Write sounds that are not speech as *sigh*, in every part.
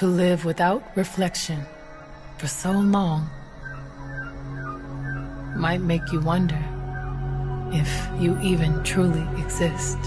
to live without reflection for so long might make you wonder if you even truly exist.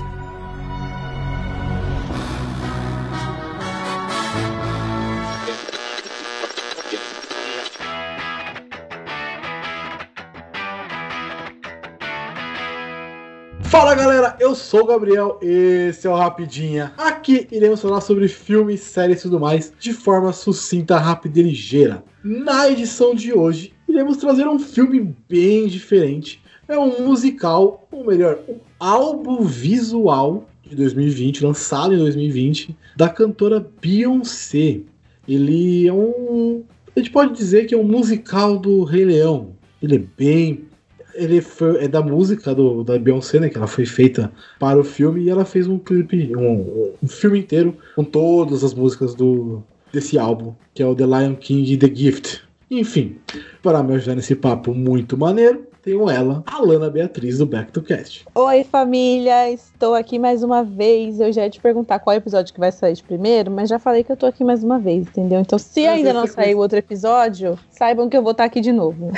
Fala galera, eu sou o Gabriel, esse é o Rapidinha. Aqui iremos falar sobre filmes, séries e tudo mais de forma sucinta, rápida e ligeira. Na edição de hoje, iremos trazer um filme bem diferente. É um musical, ou melhor, um álbum visual de 2020, lançado em 2020, da cantora Beyoncé. Ele é um. A gente pode dizer que é um musical do Rei Leão. Ele é bem ele foi, é da música do, da Beyoncé, né? Que ela foi feita para o filme e ela fez um clipe, um, um filme inteiro com todas as músicas do, desse álbum, que é o The Lion King The Gift. Enfim, para me ajudar nesse papo muito maneiro, tenho ela, Alana Beatriz, do Back to Cast. Oi, família! Estou aqui mais uma vez. Eu já ia te perguntar qual episódio que vai sair de primeiro, mas já falei que eu tô aqui mais uma vez, entendeu? Então, se ainda não saiu outro episódio, saibam que eu vou estar aqui de novo.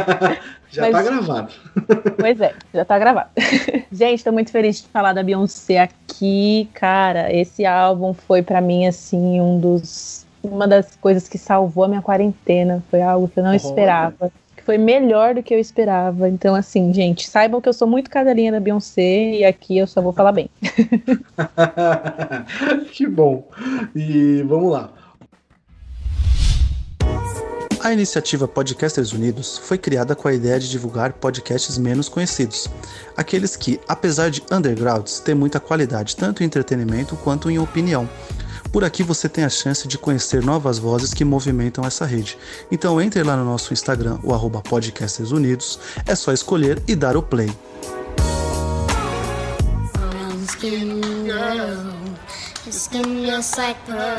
*laughs* já mas... tá gravado. Pois é, já tá gravado. *laughs* Gente, tô muito feliz de falar da Beyoncé aqui. Cara, esse álbum foi para mim, assim, um dos uma das coisas que salvou a minha quarentena. Foi algo que eu não esperava que foi melhor do que eu esperava. Então, assim, gente, saibam que eu sou muito cadelinha da Beyoncé e aqui eu só vou falar bem. *laughs* que bom. E vamos lá. A iniciativa Podcasters Unidos foi criada com a ideia de divulgar podcasts menos conhecidos, aqueles que, apesar de undergrounds, têm muita qualidade tanto em entretenimento quanto em opinião, por aqui você tem a chance de conhecer novas vozes que movimentam essa rede. Então entre lá no nosso Instagram, o arroba Podcasters Unidos, é só escolher e dar o play.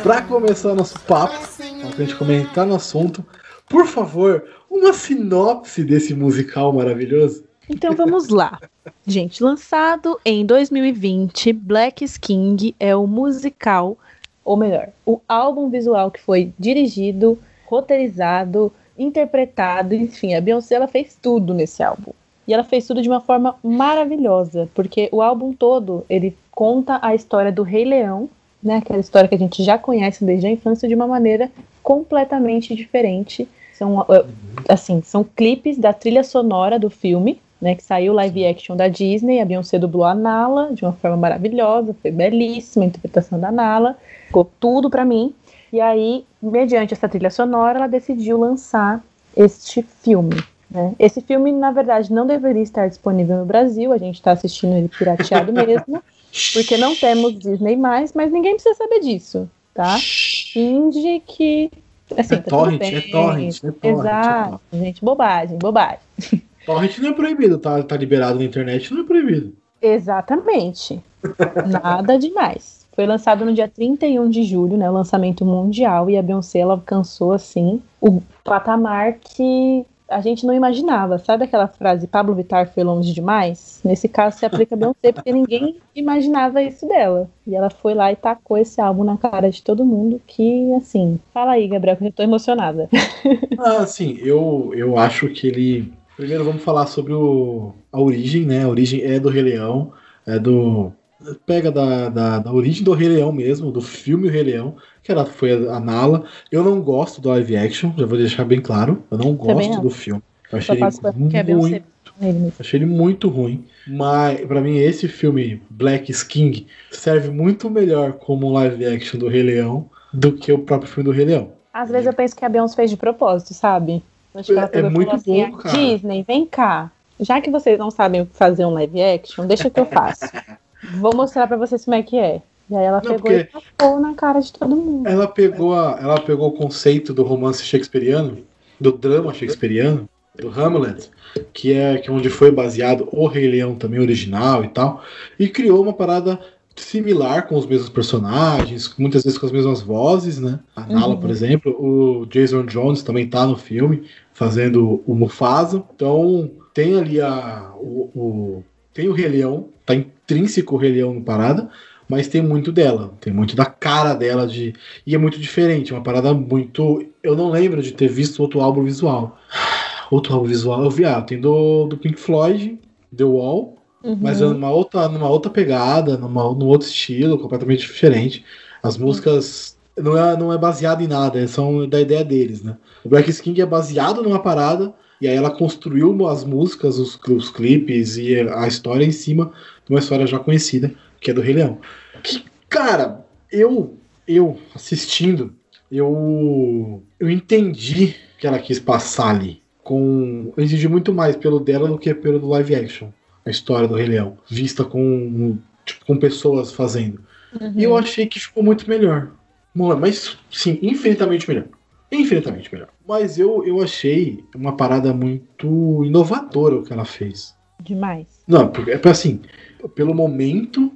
Para começar nosso papo, para a gente comentar no assunto, por favor, uma sinopse desse musical maravilhoso. Então vamos lá. Gente, lançado em 2020, Black King é o musical ou melhor, o álbum visual que foi dirigido, roteirizado, interpretado, enfim, a Beyoncé ela fez tudo nesse álbum. E ela fez tudo de uma forma maravilhosa, porque o álbum todo, ele conta a história do Rei Leão, né, aquela história que a gente já conhece desde a infância de uma maneira completamente diferente. São eh, assim, são clipes da trilha sonora do filme, né, que saiu live action da Disney, a Beyoncé dublou a Nala de uma forma maravilhosa, foi belíssima a interpretação da Nala ficou tudo para mim. E aí, mediante essa trilha sonora, ela decidiu lançar este filme. Né? Esse filme, na verdade, não deveria estar disponível no Brasil, a gente está assistindo ele pirateado *laughs* mesmo, porque não temos Disney mais, mas ninguém precisa saber disso, tá? Finge que. Assim, é, tá torrent, é torrent, é torrent, Exato, é gente, bobagem, bobagem. *laughs* Torrent não é proibido, tá, tá liberado na internet, não é proibido. Exatamente. *laughs* Nada demais. Foi lançado no dia 31 de julho, né, o lançamento mundial, e a Beyoncé ela alcançou assim o patamar que a gente não imaginava. Sabe aquela frase Pablo Vittar foi longe demais? Nesse caso se aplica a Beyoncé porque ninguém *laughs* imaginava isso dela. E ela foi lá e tacou esse álbum na cara de todo mundo que assim, fala aí, Gabriel, que eu tô emocionada. *laughs* Ah, sim, eu eu acho que ele Primeiro vamos falar sobre o, a origem, né? A origem é do Rei Leão, é do pega da, da, da, origem do Rei Leão mesmo, do filme O Rei Leão, que ela foi a, a Nala. Eu não gosto do live action, já vou deixar bem claro. Eu não gosto não. do filme. Eu achei ele é muito, achei ele muito ruim. Mas para mim esse filme Black King serve muito melhor como live action do Rei Leão do que o próprio filme do Rei Leão. Às vezes eu penso que a Beyoncé fez de propósito, sabe? É, é muito assim, bom, cara. Disney, vem cá. Já que vocês não sabem fazer um live action, deixa que eu faço. *laughs* Vou mostrar para vocês como é que é. E aí ela não, pegou e na cara de todo mundo. Ela pegou, a, ela pegou o conceito do romance shakespeariano, do drama shakespeariano, do Hamlet, que é que é onde foi baseado o Rei Leão também original e tal, e criou uma parada similar com os mesmos personagens, muitas vezes com as mesmas vozes, né? A Nala, uhum. por exemplo, o Jason Jones também tá no filme fazendo o Mufasa. Então tem ali a, o, o tem o Rei Leão, tá intrínseco o Rei Leão no parada, mas tem muito dela, tem muito da cara dela de e é muito diferente, uma parada muito. Eu não lembro de ter visto outro álbum visual. *sighs* Outro álbum visual, eu vi, ah, tem do, do Pink Floyd, The Wall, Uhum. mas é numa outra, numa outra pegada, numa, num outro estilo, completamente diferente. As músicas não é, não é baseado em nada, são da ideia deles, né? O Black King é baseado numa parada, e aí ela construiu as músicas, os, os clipes e a história em cima de uma história já conhecida, que é do Rei Leão. Que, cara, eu, eu assistindo, eu, eu entendi que ela quis passar ali. Com, eu entendi muito mais pelo dela do que pelo do live action. A história do Rei Leão, vista com, tipo, com pessoas fazendo. Uhum. E eu achei que ficou muito melhor. Mano, Mas, sim, infinitamente melhor. Infinitamente melhor. Mas eu, eu achei uma parada muito inovadora o que ela fez. Demais. Não, porque é assim, pelo momento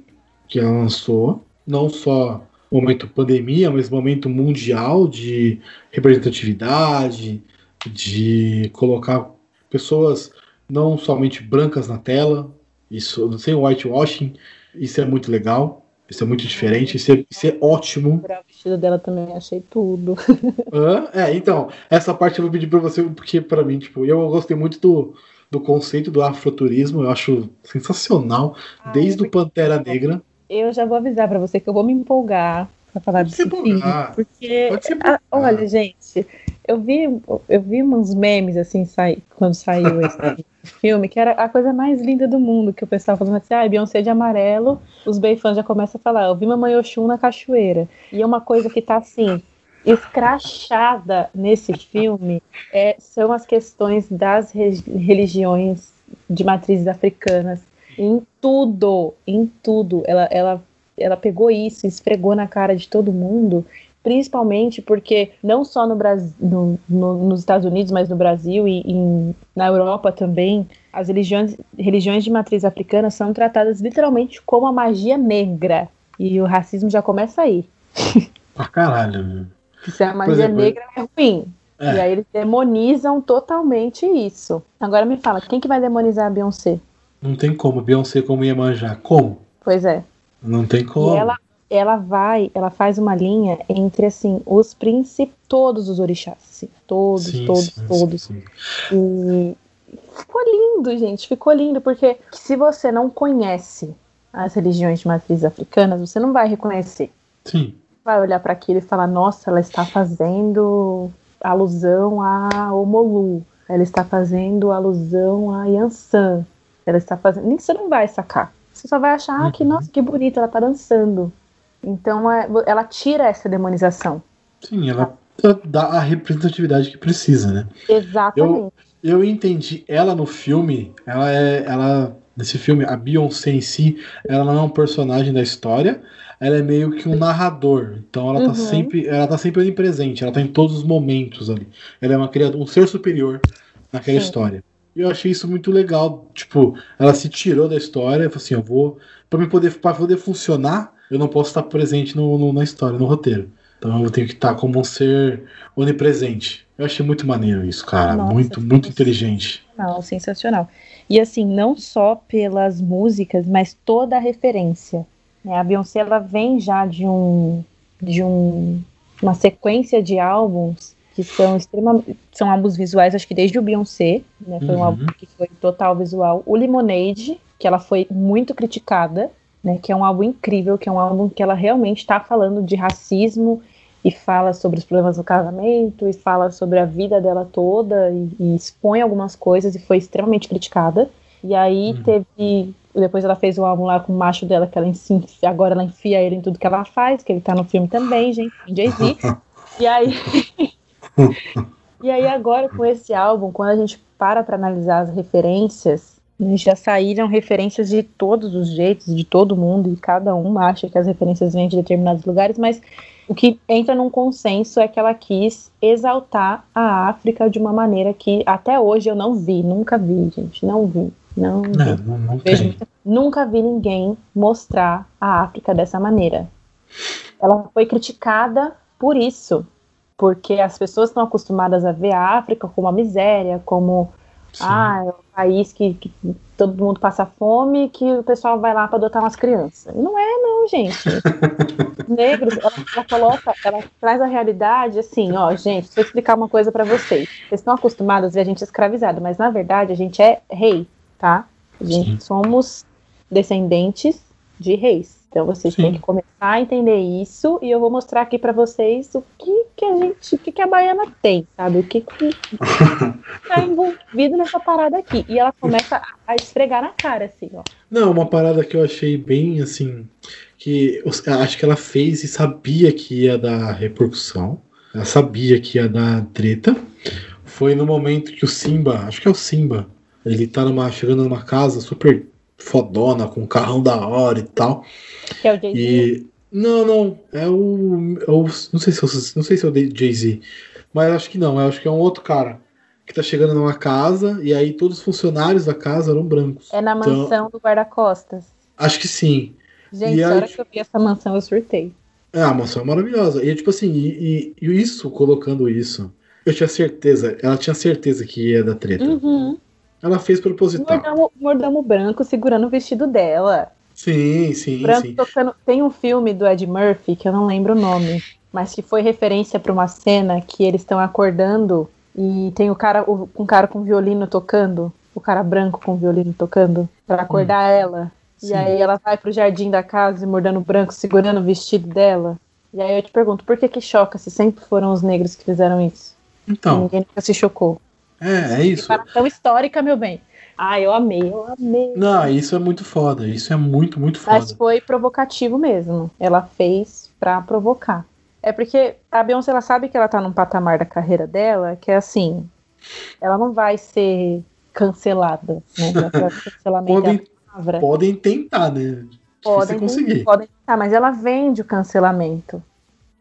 que ela lançou, não só momento pandemia, mas momento mundial de representatividade, de colocar pessoas não somente brancas na tela, isso sem whitewashing, isso é muito legal, isso é muito diferente, isso é, isso é ótimo. O vestido dela também achei tudo. *laughs* É, então, essa parte eu vou pedir pra você, porque pra mim, tipo, eu gostei muito do, do conceito do afroturismo, eu acho sensacional, Ai, desde o porque- Pantera Negra. Eu já vou avisar pra você que eu vou me empolgar pra falar empolgar. Porque, ah, empolgar. olha, gente, eu vi, eu vi uns memes assim sai, quando saiu esse *laughs* filme, que era a coisa mais linda do mundo, que o pessoal falando assim, ah, Beyoncé de amarelo, os fãs já começam a falar, eu vi Mamãe Oxum na cachoeira. E é uma coisa que tá assim, escrachada nesse filme é, são as questões das re- religiões de matrizes africanas. Em tudo, em tudo. Ela, ela, ela pegou isso esfregou na cara de todo mundo, principalmente porque não só no Brasil, no, no- nos Estados Unidos, mas no Brasil e em- na Europa também, as religiões, religiões de matriz africana são tratadas literalmente como a magia negra. E o racismo já começa aí. Pra caralho? Que se a magia exemplo, negra é ruim. É. E aí eles demonizam totalmente isso. Agora me fala, quem que vai demonizar a Beyoncé? Não tem como, Beyoncé como Iemanjá. Como? Pois é. Não tem como. E ela, ela vai, ela faz uma linha entre assim, os príncipes, todos os orixás, assim, todos, Sim, todos, sim, todos. sim. E ficou lindo, gente, ficou lindo, porque se você não conhece as religiões de matriz africanas, você não vai reconhecer. Sim. Vai olhar para aquilo e falar, nossa, ela está fazendo alusão a Omolu, ela está fazendo alusão a Yansan, ela está fazendo. Nem você não vai sacar. Você só vai achar, ah, que Uhum. nossa, que bonita, ela tá dançando. Então é- ela tira essa demonização. Sim, ela dá a representatividade que precisa, né? Exatamente. Eu entendi. Ela no filme, ela é. Ela. Nesse filme, a Beyoncé em si, ela não é um personagem da história, ela é meio que um narrador. Então ela Uhum. tá sempre. Ela tá sempre onipresente, ela tá em todos os momentos ali. Ela é uma criatura, um ser superior naquela Sim. história. E eu achei isso muito legal. Tipo, ela se tirou da história e falou assim: eu vou. Pra, me poder, pra poder funcionar, eu não posso estar presente no, no- na história, no roteiro. Então eu tenho que estar como um ser onipresente. Eu achei muito maneiro isso, cara. Nossa, muito, muito inteligente. Sensacional, sensacional. E assim, não só pelas músicas, mas toda a referência. né? A Beyoncé ela vem já de um de um, uma sequência de álbuns que são extremamente são álbuns visuais, acho que desde o Beyoncé, né? Foi um Uhum. álbum que foi total visual. O Lemonade, que ela foi muito criticada, né? Que é um álbum incrível, que é um álbum que ela realmente está falando de racismo e fala sobre os problemas do casamento e fala sobre a vida dela toda e, e expõe algumas coisas e foi extremamente criticada. E aí Uhum. teve. Depois ela fez o álbum lá com o macho dela, que ela enfia, agora ela enfia ele em tudo que ela faz, que ele tá no filme também, gente, em Jay-Z. *laughs* e aí. *laughs* e aí agora com esse álbum, quando a gente para pra analisar as referências, já saíram referências de todos os jeitos, de todo mundo, e cada um acha que as referências vêm de determinados lugares, mas o que entra num consenso é que ela quis exaltar a África de uma maneira que até hoje eu não vi, nunca vi, gente, não vi, não vi. Não, não, não Vejo Nunca vi ninguém mostrar a África dessa maneira. Ela foi criticada por isso, porque as pessoas estão acostumadas a ver a África como a miséria, como Sim. Ah, é um país que, que todo mundo passa fome que o pessoal vai lá para adotar umas crianças. Não é, não, gente. *laughs* Negros, ela, ela coloca, ela traz a realidade assim, ó, gente, deixa eu explicar uma coisa para vocês. Vocês estão acostumados a ver a gente escravizado, mas na verdade a gente é rei, tá? A gente Sim. somos descendentes de reis. Então vocês Sim. têm que começar a entender isso e eu vou mostrar aqui para vocês o que que a gente, o que que a baiana tem, sabe? O que que *laughs* tá envolvido nessa parada aqui. E ela começa a- esfregar na cara, assim, ó. Não, uma parada que eu achei bem assim. Que acho que ela fez e sabia que ia dar repercussão. Ela sabia que ia dar treta. Foi no momento que o Simba, acho que é o Simba, ele tá numa, chegando numa casa super fodona, com um carrão da hora e tal. Que é o Jay-Z. E. Não, não. É o. é o- não sei se eu, não sei se é o Jay-Z. Mas acho que não. Eu acho que é um outro cara. Que tá chegando numa casa. E aí todos os funcionários da casa eram brancos. É na Então, mansão do guarda-costas. Acho que sim. Gente, E a hora que eu vi essa mansão, eu surtei. É, a mansão é maravilhosa. E tipo assim, e, e- e isso, colocando isso, eu tinha certeza, ela tinha certeza que ia dar treta. Uhum. Ela fez proposital. Mordomo, mordomo branco segurando o vestido dela. Sim, sim, Branco sim. tocando. Tem um filme do Ed Murphy, que eu não lembro o nome, mas que foi referência pra uma cena que eles estão acordando e tem o cara, o, um cara com violino tocando, o cara branco com violino tocando, pra acordar ela. E Sim. aí ela vai pro jardim da casa e mordendo branco, segurando o vestido dela. E aí eu te pergunto, por que que choca se sempre foram os negros que fizeram isso? E Então, ninguém nunca se chocou. É, é isso. Declaração histórica, meu bem. Ah, eu amei, eu amei. Não, isso é muito foda. Isso é muito, muito Mas foda. foi provocativo mesmo. Ela fez pra provocar. É porque a Beyoncé ela sabe que ela tá num patamar da carreira dela que é assim, ela não vai ser cancelada, né? *laughs* Cancelamento é Podem, podem tentar, né? Podem, conseguir. podem tentar, mas ela vende o cancelamento.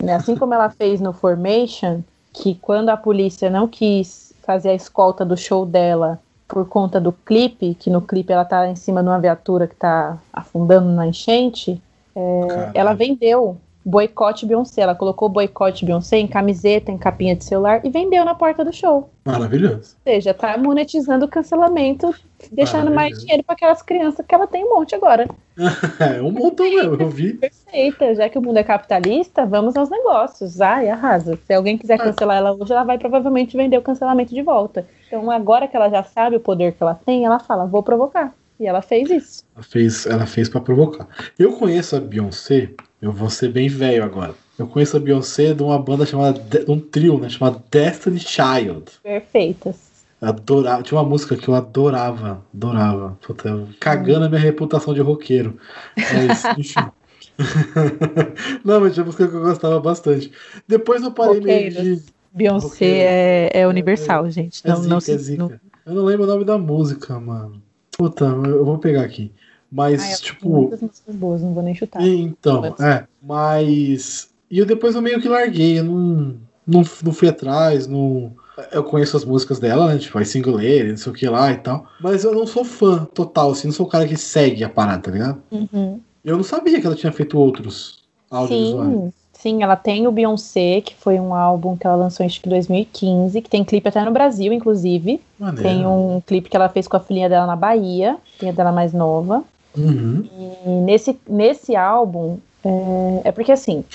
Né? Assim como ela fez no Formation, que quando a polícia não quis fazer a escolta do show dela por conta do clipe, que no clipe ela tá em cima de uma viatura que tá afundando na enchente, Caralho. ela vendeu boicote Beyoncé. Ela colocou boicote Beyoncé em camiseta, em capinha de celular e vendeu na porta do show. Maravilhoso. Ou seja, tá monetizando o cancelamento, deixando mais dinheiro para aquelas crianças que ela tem um monte agora. *laughs* É um montão mesmo, eu vi. Perfeita, já que o mundo é capitalista, vamos aos negócios. Ai, arrasa. Se alguém quiser cancelar ela hoje, ela vai provavelmente vender o cancelamento de volta. Então, agora que ela já sabe o poder que ela tem, ela fala, vou provocar. E ela fez isso. Ela fez, ela fez para provocar. Eu conheço a Beyoncé, eu vou ser bem velho agora. Eu conheço a Beyoncé de uma banda chamada, de um trio, né, chamado Destiny Child. Perfeitas. Adorava, tinha uma música que eu adorava, adorava. Puta, cagando a minha reputação de roqueiro. Mas, *laughs* enfim. *laughs* Não, mas tinha música que eu gostava bastante. Depois eu parei meio de. Roqueiros. Beyoncé Roqueiro. é, é universal, gente. É Não, zica, não é se. Não, Eu não lembro o nome da música, mano. Puta, eu vou pegar aqui. Mas, tem tipo. muitas músicas boas, não vou nem chutar. Então, é. Mas. E eu depois eu meio que larguei. Eu não, não, não fui atrás. Não, eu conheço as músicas dela, né? Tipo, a single lady, não sei o que lá e tal. Mas eu não sou fã total, assim. Não sou o cara que segue a parada, tá ligado? Uhum. Eu não sabia que ela tinha feito outros audiovisuais. Sim, sim, ela tem o Beyoncé, que foi um álbum que ela lançou em acho que 2015, que tem clipe até no Brasil, inclusive. Maneiro. Tem um clipe que ela fez com a filhinha dela na Bahia, filha dela mais nova. Uhum. E nesse, nesse álbum, é, é porque assim,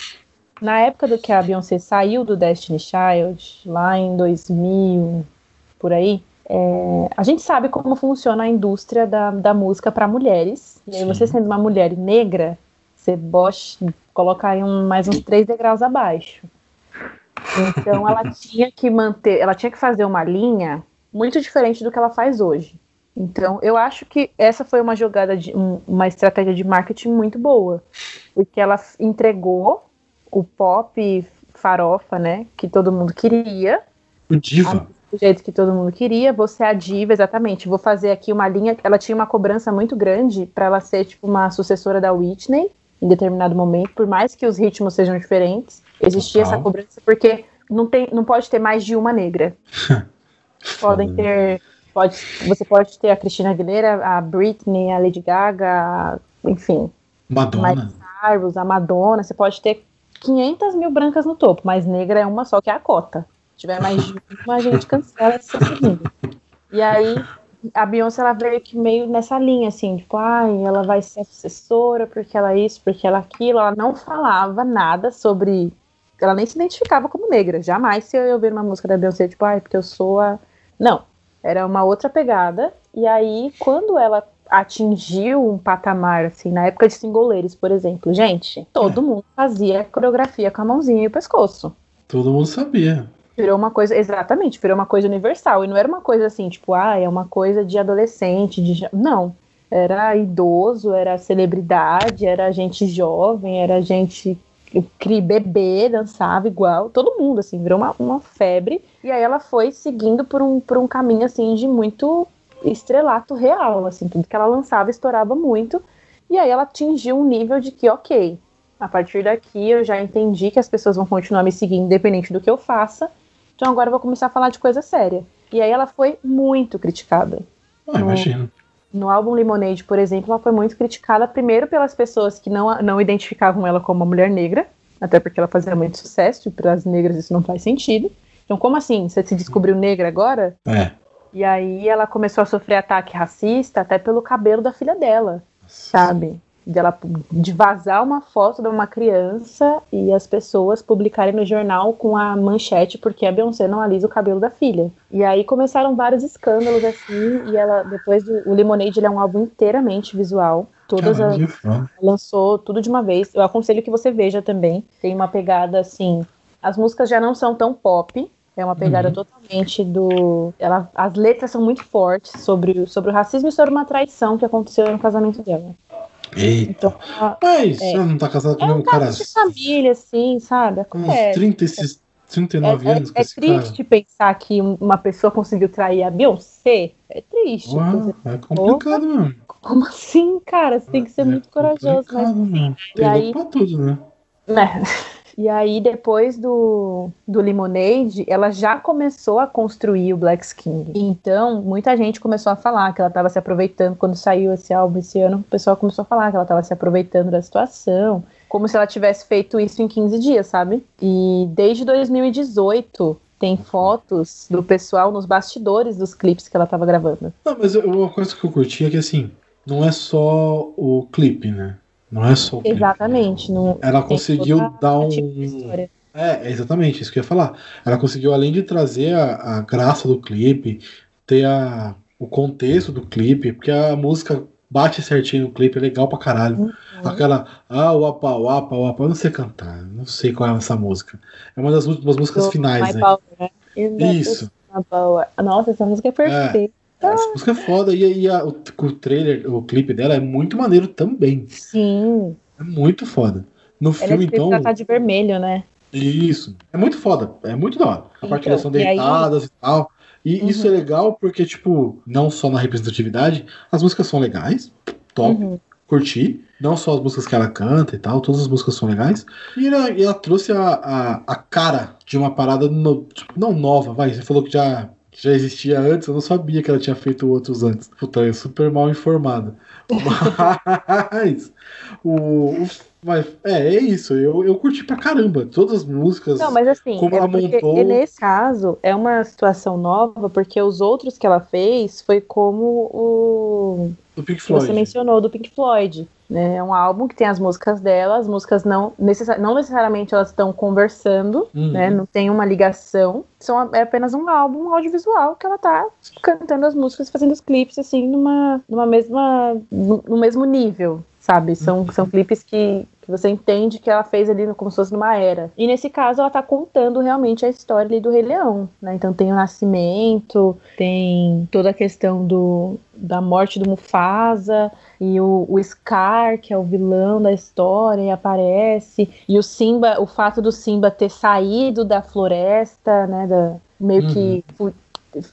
na época do que a Beyoncé saiu do Destiny Child, lá em 2000, por aí, é, a gente sabe como funciona a indústria da, da música para mulheres. E aí você sendo uma mulher negra, você bosh, coloca aí um, mais uns três degraus abaixo. Então ela *laughs* tinha que manter, ela tinha que fazer uma linha muito diferente do que ela faz hoje. Então, eu acho que essa foi uma jogada de um- uma estratégia de marketing muito boa, porque ela entregou o pop farofa, né, que todo mundo queria, O Diva. do jeito que todo mundo queria. Você é a diva, exatamente. Vou fazer aqui uma linha. Ela tinha uma cobrança muito grande para ela ser tipo uma sucessora da Whitney em determinado momento, por mais que os ritmos sejam diferentes, existia Total. essa cobrança porque não tem, não pode ter mais de uma negra. *laughs* Podem ter, pode, você pode ter a Cristina Aguilera, a Britney, a Lady Gaga, a- enfim, Madonna. Cyrus, a Madonna. Você pode ter 500 mil brancas no topo, mas negra é uma só que é a cota. Se tiver mais de uma, a gente cancela esse segundo. E aí a Beyoncé ela veio que meio nessa linha, assim, tipo, ai, ela vai ser a sucessora porque ela é isso, porque ela é aquilo. Ela não falava nada sobre. Ela nem se identificava como negra. Jamais se eu ouvir uma música da Beyoncé, tipo, ai, porque eu sou a. Não. Era uma outra pegada. E aí, quando ela atingiu um patamar, assim, na época de singoleiros, por exemplo, gente, todo É. mundo fazia coreografia com a mãozinha e o pescoço. Todo mundo sabia. Virou uma coisa, exatamente, virou uma coisa universal. E não era uma coisa assim, tipo, ah, é uma coisa de adolescente, de. Não. Era idoso, era celebridade, era gente jovem, era gente bebê, dançava igual, todo mundo, assim, virou uma, uma febre. E aí ela foi seguindo por um, por um caminho, assim, de muito estrelato real, assim, tudo que ela lançava estourava muito. E aí ela atingiu um nível de que, ok, a partir daqui eu já entendi que as pessoas vão continuar me seguindo independente do que eu faça. Então agora eu vou começar a falar de coisa séria. E aí ela foi muito criticada. Ah, No- imagina. No álbum Lemonade, por exemplo, ela foi muito criticada primeiro pelas pessoas que não, não identificavam ela como uma mulher negra, até porque ela fazia muito sucesso, e para as negras isso não faz sentido. Então, como assim? Você se descobriu negra agora? É. E aí ela começou a sofrer ataque racista até pelo cabelo da filha dela, sabe? De, ela, de vazar uma foto de uma criança e as pessoas publicarem no jornal com a manchete porque a Beyoncé não alisa o cabelo da filha. E aí começaram vários escândalos assim, e ela, depois do o Lemonade, ele é um álbum inteiramente visual. Todas as, lançou tudo de uma vez. Eu aconselho que você veja também. Tem uma pegada assim. As músicas já não são tão pop. É uma pegada Uhum. totalmente do. Ela, as letras são muito fortes sobre, o- sobre o racismo e sobre uma traição que aconteceu no casamento dela. Eita. Então, ela- Mas É. ela não tá casada com é um cara de família, assim, sabe? uns Acontece. 30, esses 39 É, anos é, é esse cara. triste pensar que uma pessoa conseguiu trair a Beyoncé. É triste. Uau, é complicado mesmo. Como assim, cara? Você tem que ser É muito corajoso, mas complicado mesmo. E Tem aí- pra tudo, né? né? *laughs* E aí, depois do, do Lemonade, ela já começou a construir o Black King. Então, muita gente começou a falar que ela estava se aproveitando. Quando saiu esse álbum esse ano, o pessoal começou a falar que ela estava se aproveitando da situação. Como se ela tivesse feito isso em 15 dias, sabe? E desde 2018 tem fotos do pessoal nos bastidores dos clipes que ela estava gravando. Não, mas uma coisa que eu curti é que assim, não é só o clipe, né? Não é só o. Exatamente. Não, Ela conseguiu dar a um. tipo. É, é exatamente isso que eu ia falar. Ela conseguiu, além de trazer a, a graça do clipe, ter a, o contexto do clipe, porque a música bate certinho no clipe, é legal pra caralho. Uhum. Aquela, ah, uapa, uapa, uapa, eu não sei cantar, não sei qual é essa música. É uma das últimas músicas finais, né? Power, né? Isso. Nossa, essa música é perfeita. Essa música é foda e, e a- o, o trailer, o clipe dela é muito maneiro também. Sim. É muito foda. No Ela é filme, então. pra tá de vermelho, né? Isso. É muito foda. É muito da hora. A parte Então, e aí- deitadas e tal. E Uhum. isso é legal porque, tipo, não só na representatividade, as músicas são legais, top, Uhum. curti. Não só as músicas que ela canta e tal, todas as músicas são legais. E ela, ela trouxe a, a, a cara de uma parada no- tipo, não nova, vai. Você falou que já, já existia antes, eu não sabia que ela tinha feito outros antes. Puta, eu super mal informado. *laughs* Mas o, o- mas, é, é isso. Eu, eu curti pra caramba. Todas as músicas. Não, mas assim, Como é ela montou- e nesse caso é uma situação nova, porque os outros que ela fez foi como o do Pink que Floyd. você mencionou do Pink Floyd. Né? É um álbum que tem as músicas dela, as músicas não, necessa- não necessariamente elas estão conversando, Uhum. né? Não tem uma ligação. São, é apenas um álbum audiovisual que ela tá cantando as músicas, fazendo os clipes, assim, numa, numa mesma. no mesmo nível, sabe? São, são clipes que, que você entende que ela fez ali como se fosse numa era. E nesse caso, ela tá contando realmente a história ali do Rei Leão, né? Então tem o nascimento, tem toda a questão do, da morte do Mufasa, e o, o Scar, que é o vilão da história, e aparece. E o Simba, o fato do Simba ter saído da floresta, né? Da, meio que fu-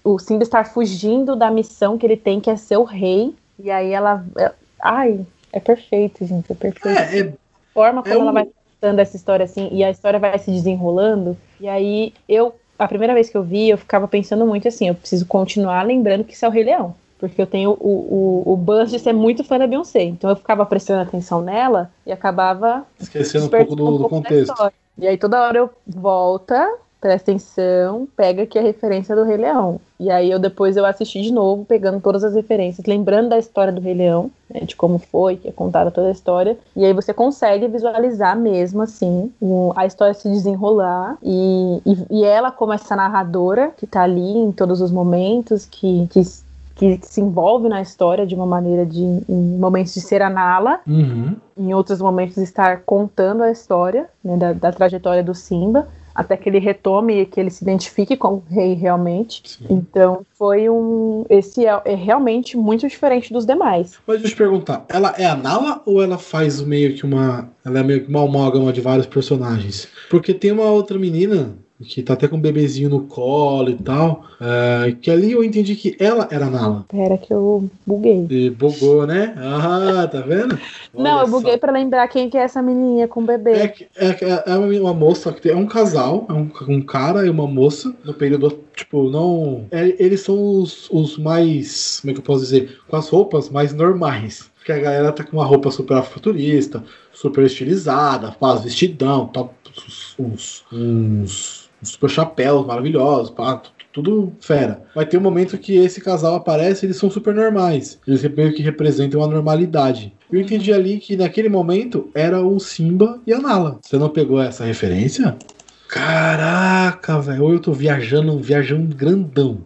o Simba estar fugindo da missão que ele tem, que é ser o rei. E aí ela. é- ai, é perfeito, gente. É perfeito. É, é, forma como ela um- vai contando essa história assim, e a história vai se desenrolando. E aí eu. A primeira vez que eu vi, eu ficava pensando muito assim, eu preciso continuar lembrando que isso é o Rei Leão. Porque eu tenho o, o, o buzz de ser muito fã da Beyoncé. Então eu ficava prestando atenção nela e acabava esquecendo um pouco do, do pouco da contexto. E aí toda hora eu volta presta atenção, pega aqui a referência do Rei Leão. E aí eu depois eu assisti de novo, pegando todas as referências, lembrando da história do Rei Leão, né, de como foi, que é contada toda a história. E aí você consegue visualizar mesmo, assim, a história se desenrolar. E, e, e, ela, como essa narradora, que tá ali em todos os momentos, que, que que se envolve na história de uma maneira de, em momentos de ser a Nala, uhum. em outros momentos estar contando a história né, da, da, trajetória do Simba, até que ele retome e que ele se identifique como rei realmente. Sim. Então foi um. Esse é, é, realmente muito diferente dos demais. Mas deixa eu te perguntar, ela é a Nala ou ela faz meio que uma. Ela é meio que uma amálgama de vários personagens? Porque tem uma outra menina que tá até com um bebezinho no colo e tal. Uh, que ali eu entendi que ela era a Nala. Pera que eu buguei. E bugou, né? Ah, tá vendo? Olha *laughs* Não, eu buguei para lembrar quem que é essa menininha com o bebê. É, é, é uma, moça, que é um casal, é um, um, cara e uma moça, no período, tipo, não... É, eles são os, os mais, como é que eu posso dizer? Com as roupas mais normais. Porque a galera tá com uma roupa super futurista, super estilizada, faz vestidão, top, uns, uns super chapéus maravilhosos, pá, tudo fera. Vai ter um momento que esse casal aparece eles são super normais. Eles meio que representam a normalidade. Eu entendi ali que naquele momento era o Simba e a Nala. Você não pegou essa referência? Caraca, velho. Ou eu tô viajando, viajando grandão.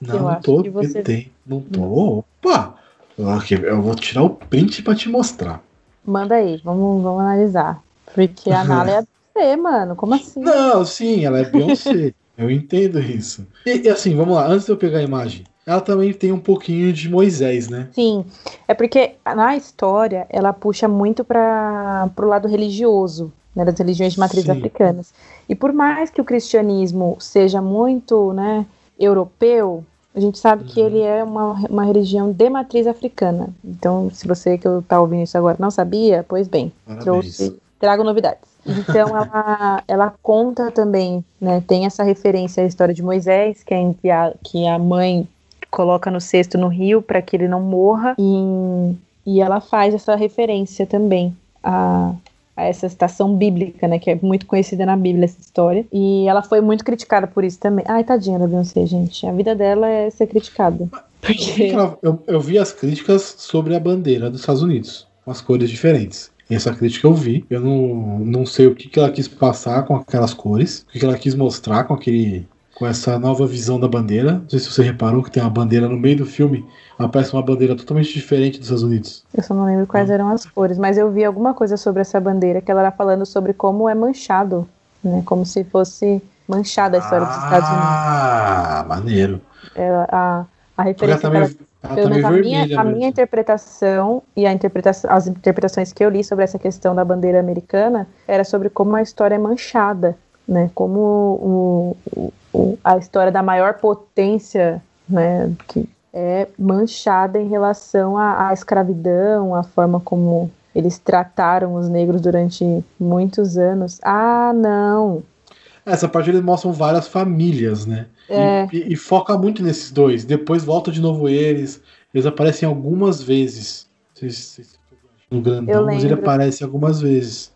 Não, não tô. Você... Tem, não tô. Opa! Eu vou tirar o print pra te mostrar. Manda aí, vamos, vamos analisar. Porque a *laughs* Nala é a Beyoncé, mano. Como assim? Não, sim, ela é Beyoncé. *laughs* eu entendo isso. E, e, assim, vamos lá, antes de eu pegar a imagem. Ela também tem um pouquinho de Moisés, né? Sim, é porque na história ela puxa muito para o lado religioso, né, das religiões de matriz sim. africanas. E por mais que o cristianismo seja muito, né, europeu, a gente sabe uhum. que ele é uma, uma religião de matriz africana. Então, se você que está ouvindo isso agora não sabia, pois bem, Parabéns. trouxe, trago novidades. Então ela, ela conta também, né? Tem essa referência à história de Moisés, que, é a, que a mãe coloca no cesto no rio para que ele não morra. E, e ela faz essa referência também a, a essa estação bíblica, né? Que é muito conhecida na Bíblia, essa história. E ela foi muito criticada por isso também. Ai, tadinha da Beyoncé, gente. A vida dela é ser criticada. Porque... Eu, eu vi as críticas sobre a bandeira dos Estados Unidos, as cores diferentes. Essa crítica eu vi. Eu não, não sei o que, que ela quis passar com aquelas cores, o que, que ela quis mostrar com aquele. Com essa nova visão da bandeira. Não sei se você reparou que tem uma bandeira no meio do filme. Aparece uma bandeira totalmente diferente dos Estados Unidos. Eu só não lembro quais eram as cores, mas eu vi alguma coisa sobre essa bandeira que ela era falando sobre como é manchado, né? Como se fosse manchada a história ah, dos Estados Unidos. Ah, maneiro. Ela, a, a referência ela, ela, pelo menos a, minha, a minha interpretação e a interpretação, as interpretações que eu li sobre essa questão da bandeira americana era sobre como a história é manchada, né? Como o, o, o, a história da maior potência, né? Que é manchada em relação à, à escravidão, a forma como eles trataram os negros durante muitos anos. Ah, não. Essa parte eles mostram várias famílias, né? É. E, e, foca muito nesses dois. Depois volta de novo eles. Eles aparecem algumas vezes. No grandão, mas ele aparece algumas vezes.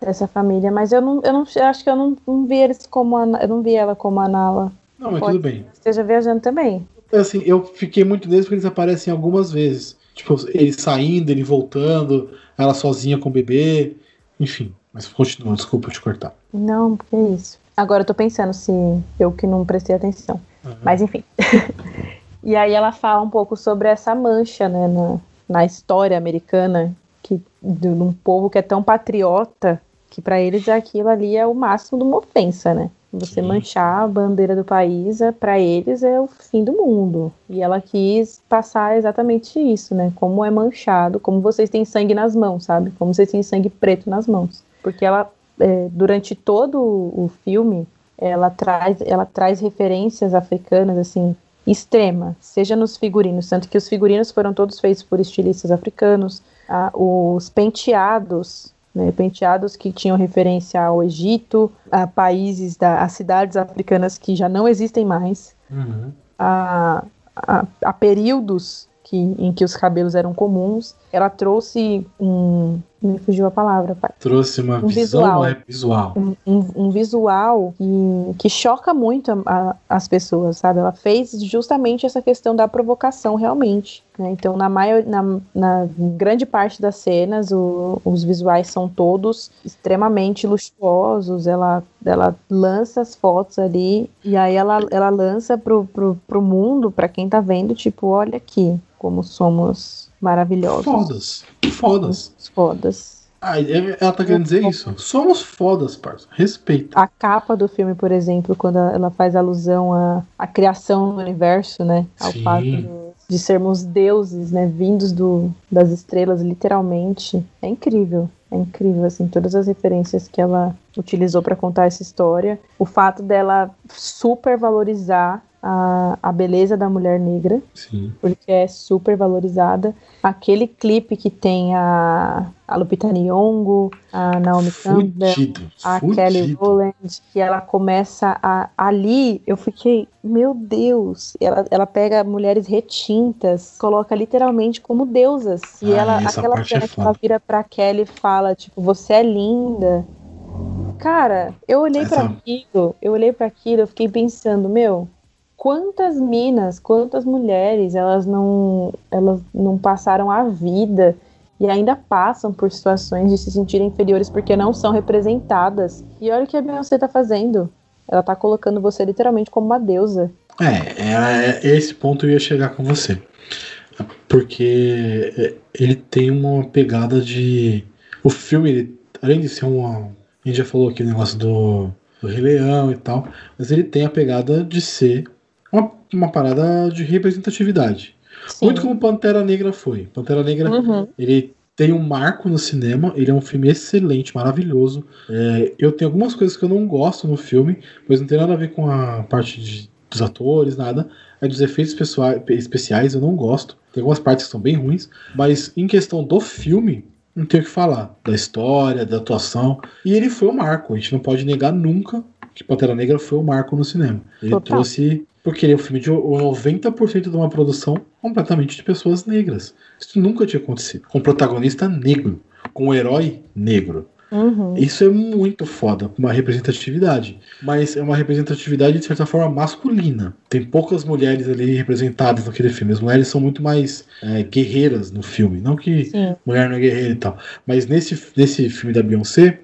Essa família, mas eu não, eu não eu acho que eu não, não vi eles como a, eu não vi ela como a Nala. Não, mas Pode tudo bem. Esteja viajando também. Assim, eu fiquei muito neles porque eles aparecem algumas vezes. Tipo, ele saindo, ele voltando, ela sozinha com o bebê, enfim. Mas continua, desculpa te cortar. Não, porque é isso. Agora eu tô pensando se eu que não prestei atenção. Uhum. Mas enfim. *laughs* e aí ela fala um pouco sobre essa mancha, né, na, na história americana, que de um povo que é tão patriota que para eles aquilo ali é o máximo de uma ofensa, né? Você Sim. manchar a bandeira do país, é, para eles é o fim do mundo. E ela quis passar exatamente isso, né? Como é manchado, como vocês têm sangue nas mãos, sabe? Como vocês têm sangue preto nas mãos. Porque ela é, durante todo o filme, ela traz, ela traz referências africanas, assim, extrema, seja nos figurinos, tanto que os figurinos foram todos feitos por estilistas africanos, ah, os penteados, né, penteados que tinham referência ao Egito, a países, da, a cidades africanas que já não existem mais, uhum. a, a, a, períodos que, em que os cabelos eram comuns. Ela trouxe um, me fugiu a palavra, pai. Trouxe uma Um visão visual. é, visual. Um, um- um visual que, que choca muito a- a- as pessoas, sabe? Ela fez justamente essa questão da provocação, realmente. né? Então, na, maior, na, na grande parte das cenas, o- os visuais são todos extremamente luxuosos. Ela, ela lança as fotos ali e aí ela, ela lança pro, pro, pro mundo, pra quem tá vendo, tipo, olha aqui como somos maravilhosos. Fodas. Fodas. Fodas. Ah, ela tá querendo dizer isso? Somos fodas, parça. Respeita. A capa do filme, por exemplo, quando ela faz alusão à, à criação do universo, né? Ao Sim. fato do- de sermos deuses, né? Vindos do, das estrelas, literalmente. É incrível. É incrível, assim, todas as referências que ela utilizou para contar essa história. O fato dela super valorizar a, a beleza da mulher negra, Sim. porque é super valorizada. Aquele clipe que tem a, a Lupita Nyong'o, a Naomi Campbell, Fudido. a Kelly Fudido. Rowland, que ela começa a. Ali, eu fiquei, meu Deus! Ela, ela pega mulheres retintas, coloca literalmente como deusas. E Ah, ela, aquela é cena que ela vira pra Kelly e fala, tipo, você é linda. Cara, eu olhei pra Essa- aquilo, eu olhei para aquilo, eu fiquei pensando, meu, quantas minas, quantas mulheres, elas não, elas não passaram a vida e ainda passam por situações de se sentirem inferiores porque não são representadas. E olha o que a Beyoncé tá fazendo. Ela tá colocando você literalmente como uma deusa. É, é, é esse ponto eu ia chegar com você. Porque é, ele tem uma pegada de. O filme, ele, além de ser uma. A gente já falou aqui o negócio do, do Rei Leão e tal, mas ele tem a pegada de ser uma, parada de representatividade. Sim. Muito como Pantera Negra foi. Pantera Negra Uhum. ele tem um marco no cinema, ele é um filme excelente, maravilhoso. É, eu tenho algumas coisas que eu não gosto no filme, mas não tem nada a ver com a parte de- dos atores, nada. É dos efeitos pessoa- especiais, eu não gosto. Tem algumas partes que são bem ruins, mas em questão do filme, não tenho o que falar. Da história, da atuação. E ele foi o marco, a gente não pode negar nunca que Pantera Negra foi o marco no cinema. Ele Total. trouxe. Porque ele é um filme de 90% de uma produção completamente de pessoas negras. Isso nunca tinha acontecido. Com um protagonista negro, com um herói negro. Uhum. Isso é muito foda, uma representatividade. Mas é uma representatividade, de certa forma, masculina. Tem poucas mulheres ali representadas naquele filme. As mulheres são muito mais é, guerreiras no filme. Não que Sim. mulher não é guerreira e tal. Mas nesse, nesse filme da Beyoncé,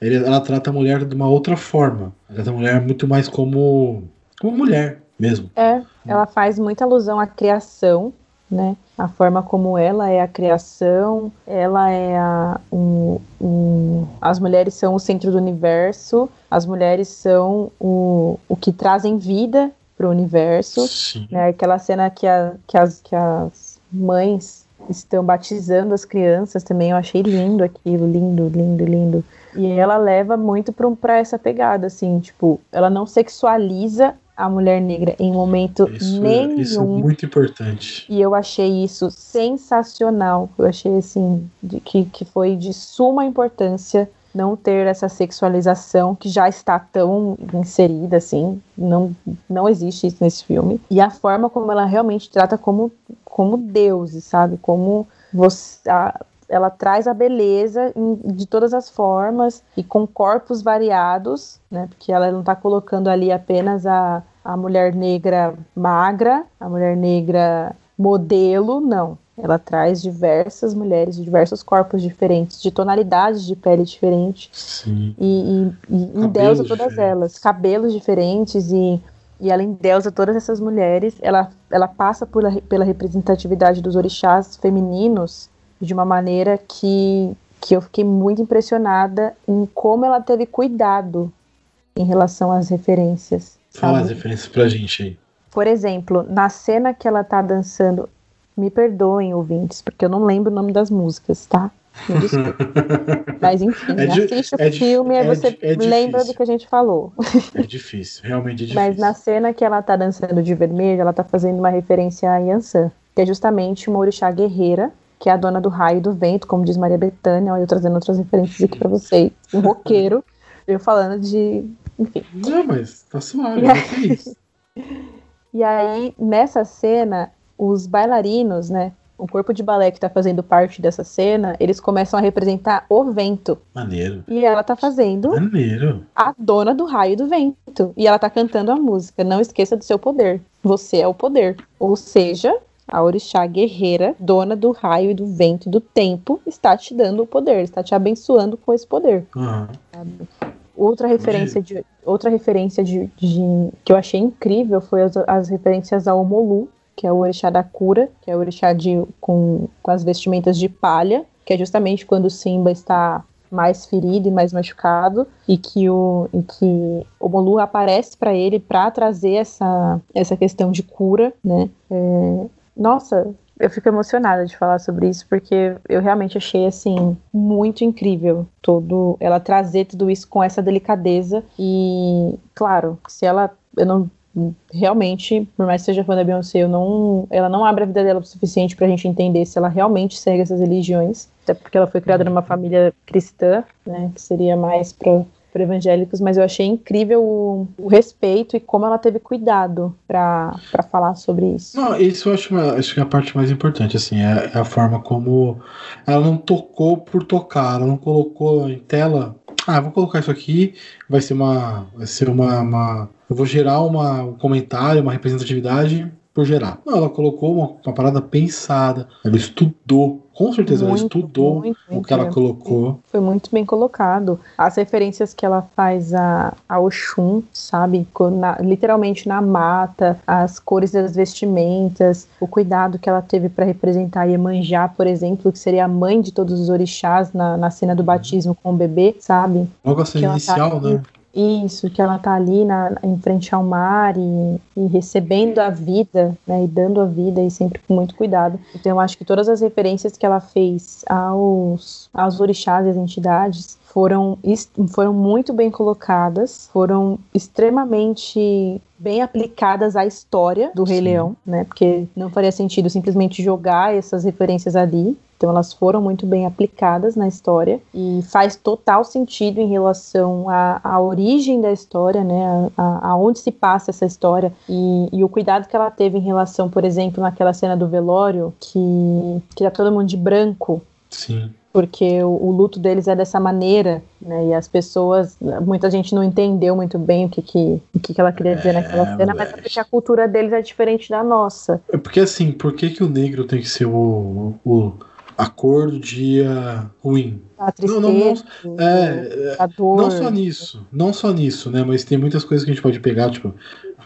ela trata a mulher de uma outra forma. Ela trata a mulher muito mais como, como mulher mesmo. É, ela faz muita alusão à criação, né? A forma como ela é a criação, ela é a, um, um- as mulheres são o centro do universo, as mulheres são o, o que trazem vida para o universo, Sim. né? Aquela cena que, a, que, as, que as mães estão batizando as crianças também, eu achei lindo aquilo, lindo, lindo, lindo. E ela leva muito para essa pegada, assim, tipo, ela não sexualiza a mulher negra em momento Isso, é- nenhum. isso é muito importante. E eu achei isso sensacional. Eu achei assim de, que, que foi de suma importância não ter essa sexualização que já está tão inserida assim. Não, não existe isso nesse filme. E a forma como ela realmente trata como, como deuses, sabe? Como você. a- ela traz a beleza de todas as formas e com corpos variados, né? Porque ela não está colocando ali apenas a, a mulher negra magra, a mulher negra modelo, não. Ela traz diversas mulheres de diversos corpos diferentes, de tonalidades de pele diferentes Sim. e, e, e endeusa todas diferentes. elas, cabelos diferentes e, e ela endeusa todas essas mulheres. Ela, ela passa por, pela representatividade dos orixás femininos de uma maneira que, que eu fiquei muito impressionada em como ela teve cuidado em relação às referências. Fala as referências pra gente aí. Por exemplo, na cena que ela tá dançando, me perdoem, ouvintes, porque eu não lembro o nome das músicas, tá? Me desculpe. *laughs* Mas enfim, É assiste o é filme e é aí você é lembra do que a gente falou. É difícil, realmente é difícil. *laughs* Mas na cena que ela tá dançando de vermelho, ela tá fazendo uma referência a Yansan, que é justamente uma orixá guerreira, que é a dona do raio e do vento, como diz Maria Bethânia, olha eu trazendo outras referências aqui pra vocês. Um roqueiro, *laughs* eu falando de. Enfim. Não, mas tá suave, E aí- é isso. E aí, nessa cena, os bailarinos, né? o corpo de balé que tá fazendo parte dessa cena, eles começam a representar o vento. Maneiro. E ela tá fazendo Maneiro. a dona do raio e do vento. E ela tá cantando a música. Não esqueça do seu poder. Você é o poder. Ou seja, a orixá guerreira, dona do raio e do vento e do tempo, está te dando o poder, está te abençoando com esse poder. Aham. Outra referência de outra referência de, de- que eu achei incrível foi as, as referências ao Molu, que é o orixá da cura, que é o orixá de, com, com as vestimentas de palha, que é justamente quando o Simba está mais ferido e mais machucado e que o, e que o Molu aparece para ele para trazer essa, essa questão de cura, né? É, nossa, eu fico emocionada de falar sobre isso porque eu realmente achei assim muito incrível todo ela trazer tudo isso com essa delicadeza. E claro, se ela eu não realmente, por mais que seja fã da Beyoncé, eu não, ela não abre a vida dela o suficiente pra gente entender se ela realmente segue essas religiões, até porque ela foi criada numa família cristã, né, que seria mais para para evangélicos, mas eu achei incrível o, o respeito e como ela teve cuidado para falar sobre isso. Não, isso eu acho, uma- acho que é a parte mais importante, assim, é, é a forma como ela não tocou por tocar, ela não colocou em tela. Ah, vou colocar isso aqui, vai ser uma. Vai ser uma. uma- eu vou gerar uma, um comentário, uma representatividade por gerar. Não, ela colocou uma, uma parada pensada, ela estudou, com certeza ela Muito, estudou muito, o que ela colocou. Foi muito bem colocado. As referências que ela faz a, a Oxum, sabe? Na- literalmente na mata, as cores das vestimentas, o cuidado que ela teve para representar Iemanjá, por exemplo, que seria a mãe de todos os orixás na, na cena do batismo com o bebê, sabe? Logo a cena ela tá inicial, ali. né? Isso, que ela tá ali na, em frente ao mar e, e recebendo a vida, né, e dando a vida e sempre com muito cuidado. Então eu acho que todas as referências que ela fez aos, aos orixás e às entidades foram, foram muito bem colocadas, foram extremamente bem aplicadas à história do Rei Sim. Leão, né? Porque não faria sentido simplesmente jogar essas referências ali. Então elas foram muito bem aplicadas na história e faz total sentido em relação à, à origem da história, né? A, a- aonde se passa essa história e, e o cuidado que ela teve em relação, por exemplo, naquela cena do velório que que tá todo mundo de branco Sim. Porque o, o luto deles é dessa maneira, né? E as pessoas, muita gente não entendeu muito bem o que que, o que, que ela queria dizer naquela cena, mas é porque a cultura deles é diferente da nossa. É porque assim, por que, que o negro tem que ser o, o a cor do dia ruim? A tristeza, Não, não, não. É, a dor. Não só nisso, não só nisso, né? Mas tem muitas coisas que a gente pode pegar, tipo,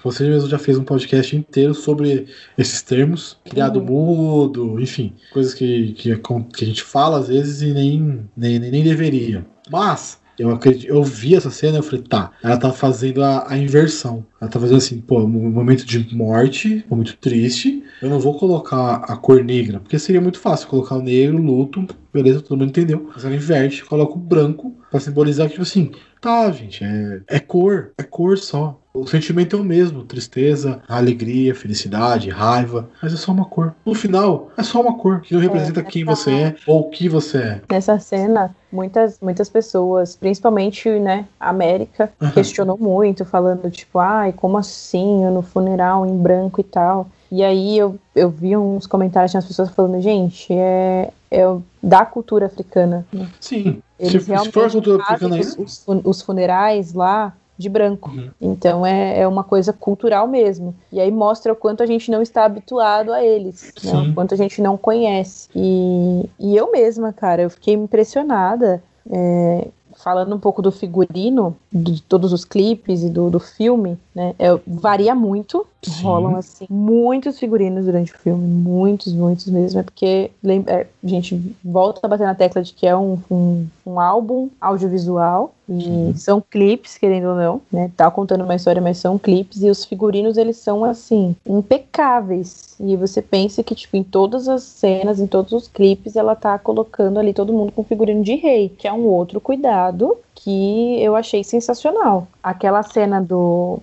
você mesmo já fez um podcast inteiro sobre esses termos, criado Uhum. mudo, enfim, coisas que, que, que a gente fala às vezes e nem, nem, nem, nem deveria. Mas eu acredito, eu vi essa cena e eu falei, tá, ela tá fazendo a, a inversão. Ela tá fazendo assim, pô, um momento de morte, um momento triste. Eu não vou colocar a cor negra, porque seria muito fácil colocar o negro, luto, beleza, todo mundo entendeu. Mas ela inverte, coloca o branco pra simbolizar que, tipo assim, tá, gente, é, é cor, é cor só. O sentimento é o mesmo, tristeza, alegria, felicidade, raiva, mas é só uma cor. No final, é só uma cor que não representa quem essa- você é ou o que você é. Nessa cena, muitas, muitas pessoas, principalmente, né, a América, questionou muito, falando, tipo, ai, como assim, no funeral em branco e tal. E aí eu, eu vi uns comentários de umas pessoas falando, gente, é, é da cultura africana. Sim. Se, Eles se realmente a cultura africana os, os os funerais lá de branco. Uhum. Então é, é uma coisa cultural mesmo. E aí mostra o quanto a gente não está habituado a eles, né? O quanto a gente não conhece. E, e eu mesma, cara, eu fiquei impressionada. é, falando um pouco do figurino, de todos os clipes e do, do filme, né? é, varia muito. Sim. Rolam, assim, muitos figurinos durante o filme. Muitos, muitos mesmo. É porque é, a gente volta a bater na tecla de que é um, um, um álbum audiovisual. E Sim. são clipes, querendo ou não, né? Tá contando uma história, mas são clipes. E os figurinos, eles são, assim, impecáveis. E você pensa que, tipo, em todas as cenas, em todos os clipes, ela tá colocando ali todo mundo com figurino de rei, que é um outro cuidado que eu achei sensacional. Aquela cena do.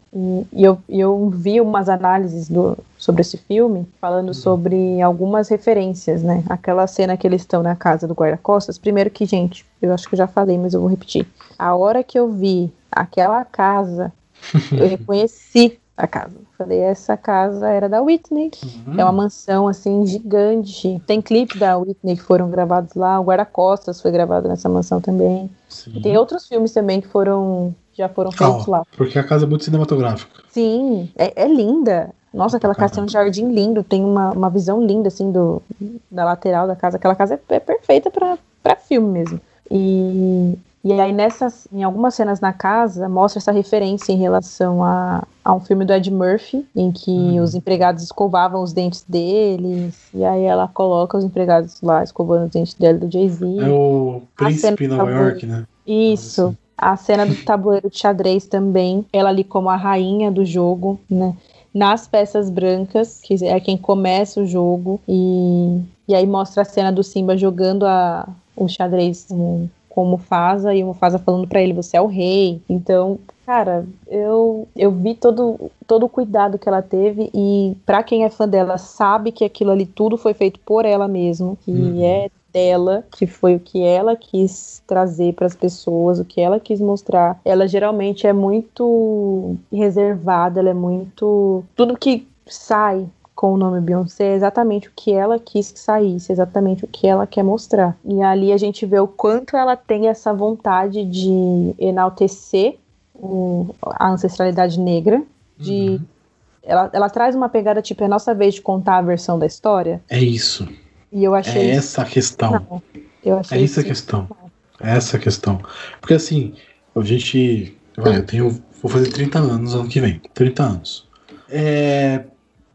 E eu, eu vi umas análises do, sobre esse filme, falando sobre algumas referências, né? Aquela cena que eles estão na casa do guarda-costas. Primeiro que, gente, eu acho que eu já falei, mas eu vou repetir. A hora que eu vi aquela casa, eu *laughs* reconheci a casa. Falei, essa casa era da Whitney. Uhum. É uma mansão, assim, gigante. Tem clipes da Whitney que foram gravados lá. O Guarda-Costas foi gravado nessa mansão também. Sim. E tem outros filmes também que foram já foram feitos Ó, lá. porque a casa é muito cinematográfica. Sim, é, é linda. Nossa, aquela casa tem um jardim lindo, tem uma, uma visão linda, assim, do, da lateral da casa. Aquela casa é, é perfeita pra filme mesmo. E, e aí, nessas, em algumas cenas na casa, mostra essa referência em relação a, a um filme do Ed Murphy, em que Hum. os empregados escovavam os dentes deles, e aí ela coloca os empregados lá escovando os dentes dele do Jay-Z. É o príncipe Nova tá York, né? Isso. A cena do tabuleiro de xadrez também. Ela ali como a rainha do jogo, né? Nas peças brancas, que é quem começa o jogo. E, e aí mostra a cena do Simba jogando a, o xadrez com, com o Mufasa. E o Mufasa falando pra ele, você é o rei. Então, cara, eu, eu vi todo, todo o cuidado que ela teve. E pra quem é fã dela, sabe que aquilo ali tudo foi feito por ela mesmo. Que Uhum. é dela, que foi o que ela quis trazer para as pessoas, o que ela quis mostrar. Ela geralmente é muito reservada, ela é muito tudo que sai com o nome Beyoncé é exatamente o que ela quis que saísse, exatamente o que ela quer mostrar. E ali a gente vê o quanto ela tem essa vontade de enaltecer a ancestralidade negra, de Uhum. ela, ela traz uma pegada tipo é nossa vez de contar a versão da história. É isso. E eu achei É essa a questão. não. Eu achei É essa a questão. É essa a questão. Porque assim, a gente. Vai, eu tenho. Vou fazer 30 anos ano que vem. 30 anos. É,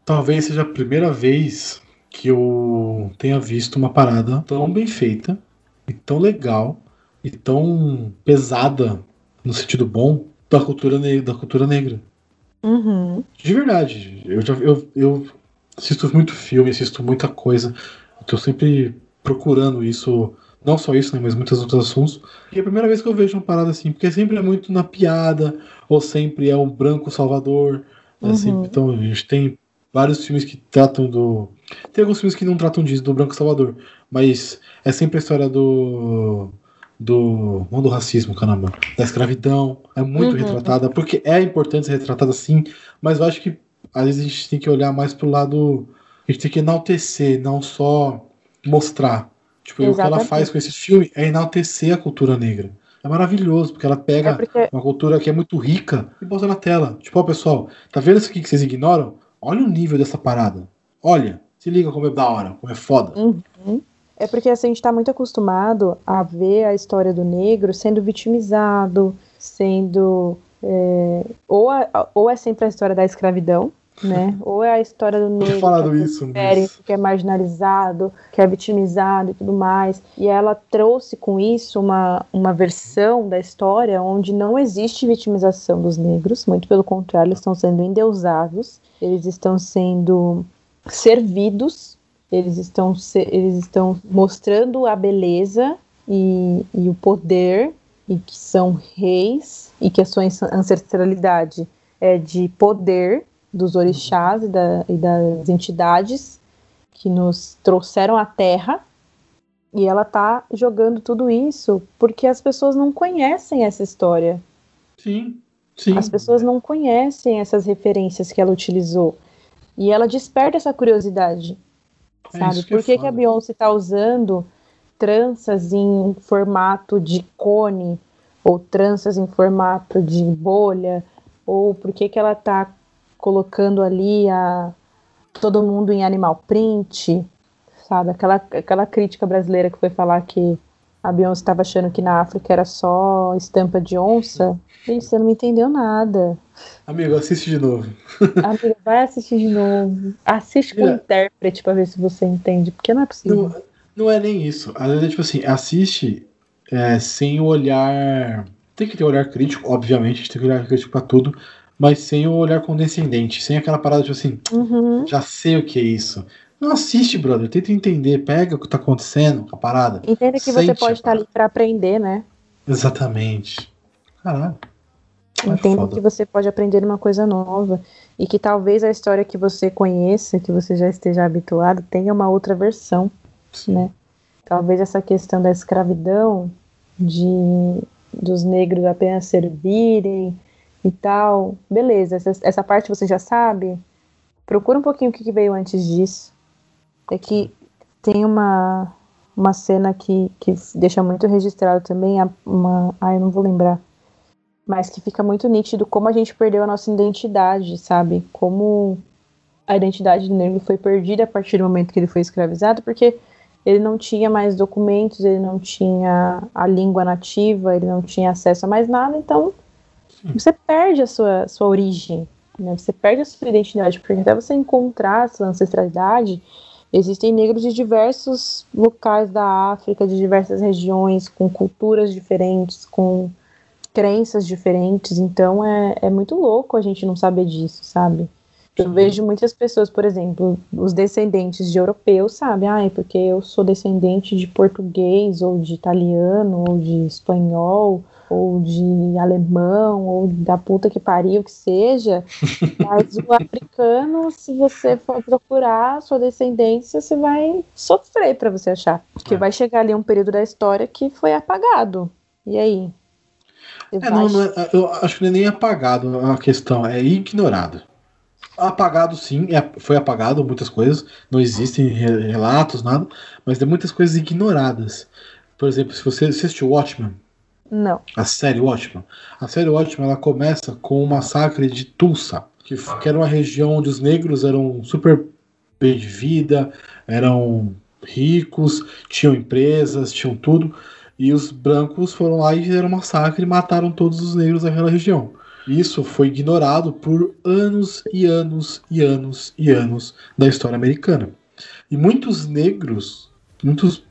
talvez seja a primeira vez que eu tenha visto uma parada tão bem feita, e tão legal, e tão pesada, no sentido bom, da cultura, ne da cultura negra. Uhum. De verdade. Eu, já, eu, eu assisto muito filme, assisto muita coisa. Estou sempre procurando isso. Não só isso, né, mas muitos outros assuntos. E é a primeira vez que eu vejo uma parada assim, porque sempre é muito na piada, ou sempre é um branco salvador. É Uhum. sempre- então a gente tem vários filmes que tratam do. Tem alguns filmes que não tratam disso, do branco salvador. Mas é sempre a história do. Do. Não do racismo, caramba. Da escravidão. É muito Uhum. retratada, porque é importante ser retratada assim, mas eu acho que às vezes a gente tem que olhar mais pro lado. A gente tem que enaltecer, não só mostrar. Tipo, e o que ela Exatamente. faz com esse filme é enaltecer a cultura negra. É maravilhoso, porque ela pega É porque uma cultura que é muito rica e bota na tela. Tipo, ó, pessoal, tá vendo isso aqui que vocês ignoram? Olha o nível dessa parada. Olha, se liga como é da hora, como é foda. Uhum. É porque assim, a gente está muito acostumado a ver a história do negro sendo vitimizado, sendo. é, ou, a- ou é sempre a história da escravidão, né? Ou é a história do negro falado que é isso, que é marginalizado, que é vitimizado e tudo mais. E ela trouxe com isso uma, uma versão da história onde não existe vitimização dos negros, muito pelo contrário, eles estão sendo endeusados, eles estão sendo servidos eles estão, eles estão mostrando a beleza e, e o poder, e que são reis, e que a sua ancestralidade é de poder dos orixás e, da- e das entidades que nos trouxeram à Terra. E ela tá jogando tudo isso porque as pessoas não conhecem essa história. Sim, sim. As pessoas não conhecem essas referências que ela utilizou. E ela desperta essa curiosidade. É Sabe? que é Por que, que a. Beyoncé tá usando tranças em formato de cone? Ou tranças em formato de bolha? Ou por que, que ela tá colocando ali a todo mundo em animal print? Sabe? Aquela, aquela crítica brasileira que foi falar que a Beyoncé estava achando que na África era só estampa de onça. Gente, você não me entendeu nada. Amigo, assiste de novo. *laughs* Amiga, vai assistir de novo. Assiste com É. intérprete pra ver se você entende, porque não é possível. Não, não é nem isso. Às vezes é tipo assim, assiste é, sem o olhar. Tem que ter olhar crítico, obviamente, a gente tem que olhar crítico pra tudo, mas sem o olhar condescendente, sem aquela parada tipo assim, Uhum. já sei o que é isso. Não assiste, brother, tenta entender, pega o que tá acontecendo com a parada. Entenda que você pode estar ali pra aprender, né? Exatamente. Caralho. É Entenda foda. que você pode aprender uma coisa nova. E que talvez a história que você conheça, que você já esteja habituado, tenha uma outra versão. Sim. né? Talvez essa questão da escravidão, de dos negros apenas servirem e tal. Beleza, essa, essa parte você já sabe. Procura um pouquinho o que, veio antes disso. É que tem uma, uma cena que, que deixa muito registrado também, uma, ah, eu não vou lembrar, mas que fica muito nítido como a gente perdeu a nossa identidade, sabe? Como a identidade do negro foi perdida a partir do momento que ele foi escravizado, porque ele não tinha mais documentos, ele não tinha a língua nativa, ele não tinha acesso a mais nada, então Sim. você perde a sua, sua origem, né? você perde a sua identidade, porque até você encontrar a sua ancestralidade, existem negros de diversos locais da África, de diversas regiões, com culturas diferentes, com crenças diferentes, então é, é muito louco a gente não saber disso, sabe? Eu vejo muitas pessoas, por exemplo, os descendentes de europeus, sabe? Ah, é porque eu sou descendente de português, ou de italiano, ou de espanhol, ou de alemão, ou da puta que pariu, que seja. *laughs* Mas o africano, se você for procurar sua descendência, você vai sofrer para você achar. Porque é. vai chegar ali um período da história que foi apagado. E aí? É, não, não é, eu acho que não é nem apagado a questão, é ignorado. Apagado sim, é, foi apagado muitas coisas, não existem relatos, nada, mas tem muitas coisas ignoradas. Por exemplo, se você assistiu Watchmen, não. A série Watchmen. A série Watchmen ela começa com o massacre de Tulsa, que, que era uma região onde os negros eram super bem de vida, eram ricos, tinham empresas, tinham tudo, e os brancos foram lá e fizeram um massacre e mataram todos os negros daquela região. Isso foi ignorado por anos e anos e anos e anos da história americana. E muitos negros, muitos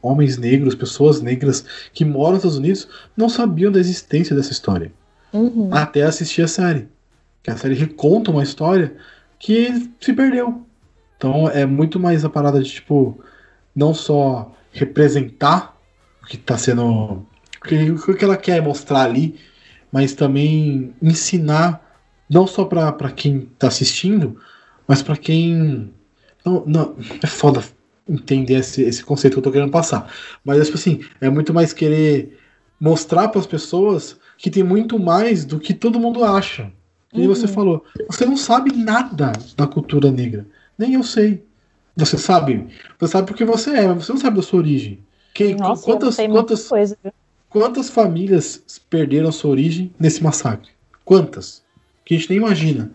homens negros, pessoas negras que moram nos Estados Unidos não sabiam da existência dessa história. Uhum. Até assistir a série. Que a série reconta uma história que se perdeu. Então é muito mais a parada de, tipo, não só representar o que está sendo. O que ela quer mostrar ali, mas também ensinar não só para quem está assistindo, mas para quem não, não é foda entender esse, esse conceito que eu tô querendo passar. Mas é tipo assim, é muito mais querer mostrar para as pessoas que tem muito mais do que todo mundo acha. E uhum. você falou, você não sabe nada da cultura negra. Nem eu sei. Você sabe? Você sabe porque você é, mas você não sabe da sua origem. Quem, Nossa, quantas, quantas, coisa, Quantas famílias perderam sua origem nesse massacre? Quantas? Que a gente nem imagina.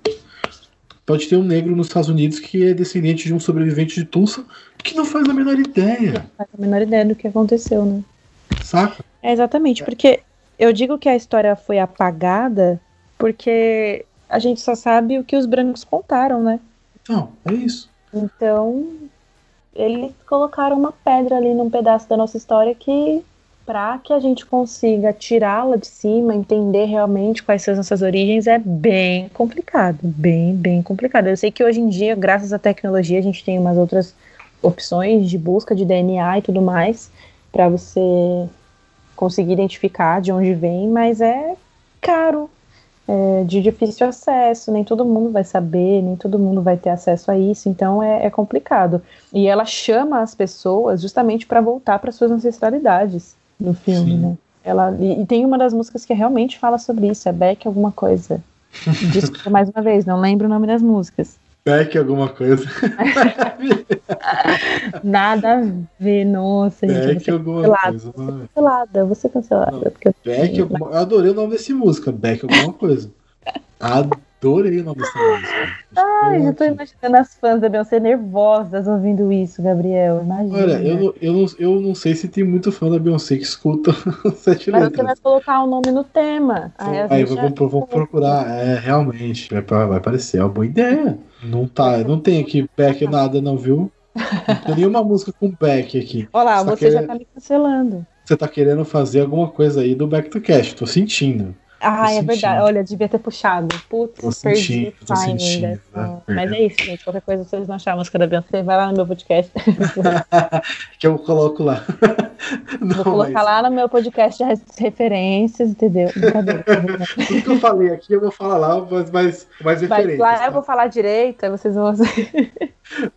Pode ter um negro nos Estados Unidos que é descendente de um sobrevivente de Tulsa que não faz a menor ideia. Não faz a menor ideia do que aconteceu, né? Saca? É exatamente, porque eu digo que a história foi apagada porque a gente só sabe o que os brancos contaram, né? Então, é isso. Então, eles colocaram uma pedra ali num pedaço da nossa história que para que a gente consiga tirá-la de cima, entender realmente quais são as nossas origens, é bem complicado, bem, bem complicado. Eu sei que hoje em dia, graças à tecnologia, a gente tem umas outras opções de busca de DNA e tudo mais para você conseguir identificar de onde vem, mas é caro, é de difícil acesso, nem todo mundo vai saber, nem todo mundo vai ter acesso a isso, então é, é complicado. E ela chama as pessoas justamente para voltar para suas ancestralidades do filme, Sim. né? Ela, e, e, tem uma das músicas que realmente fala sobre isso, é Beck alguma coisa. *laughs* Desculpa mais uma vez, não lembro o nome das músicas. Beck alguma coisa. *laughs* Nada a ver, nossa, Beck gente. alguma cancelada. coisa. Vou ser cancelada, vou ser cancelada. Não, porque Beck eu... alguma... eu adorei o nome dessa música, Beck alguma coisa. Adorei *laughs* o nome dessa música. Ai, eu tô imaginando as fãs da Beyoncé nervosas ouvindo isso, Gabriel. Imagina. Olha, eu, eu, não, eu não sei se tem muito fã da Beyoncé que escuta *laughs* sete Mas letras. você vai colocar o nome no tema. Aí, aí vamos, vamos procurar. É, realmente, vai, vai aparecer. É uma boa ideia. Não, tá, não tem aqui back nada, não, viu? Não tem nenhuma música com back aqui. Olha lá, você, tá você querendo... já tá me cancelando. Você tá querendo fazer alguma coisa aí do Back to Cast, tô sentindo. Ah, é verdade. Olha, devia ter puxado. Putz, perdi o timing né? Mas é isso, gente. Qualquer coisa, vocês não acharem a música da Beyoncé, vai lá no meu podcast. *laughs* que eu coloco lá. *laughs* Não, Vou colocar mas... lá no meu podcast as referências, entendeu? *laughs* Brincadeira. Tudo que eu falei aqui, eu vou falar lá, mas mais, mais referências. Lá tá? eu vou falar direito, aí vocês vão.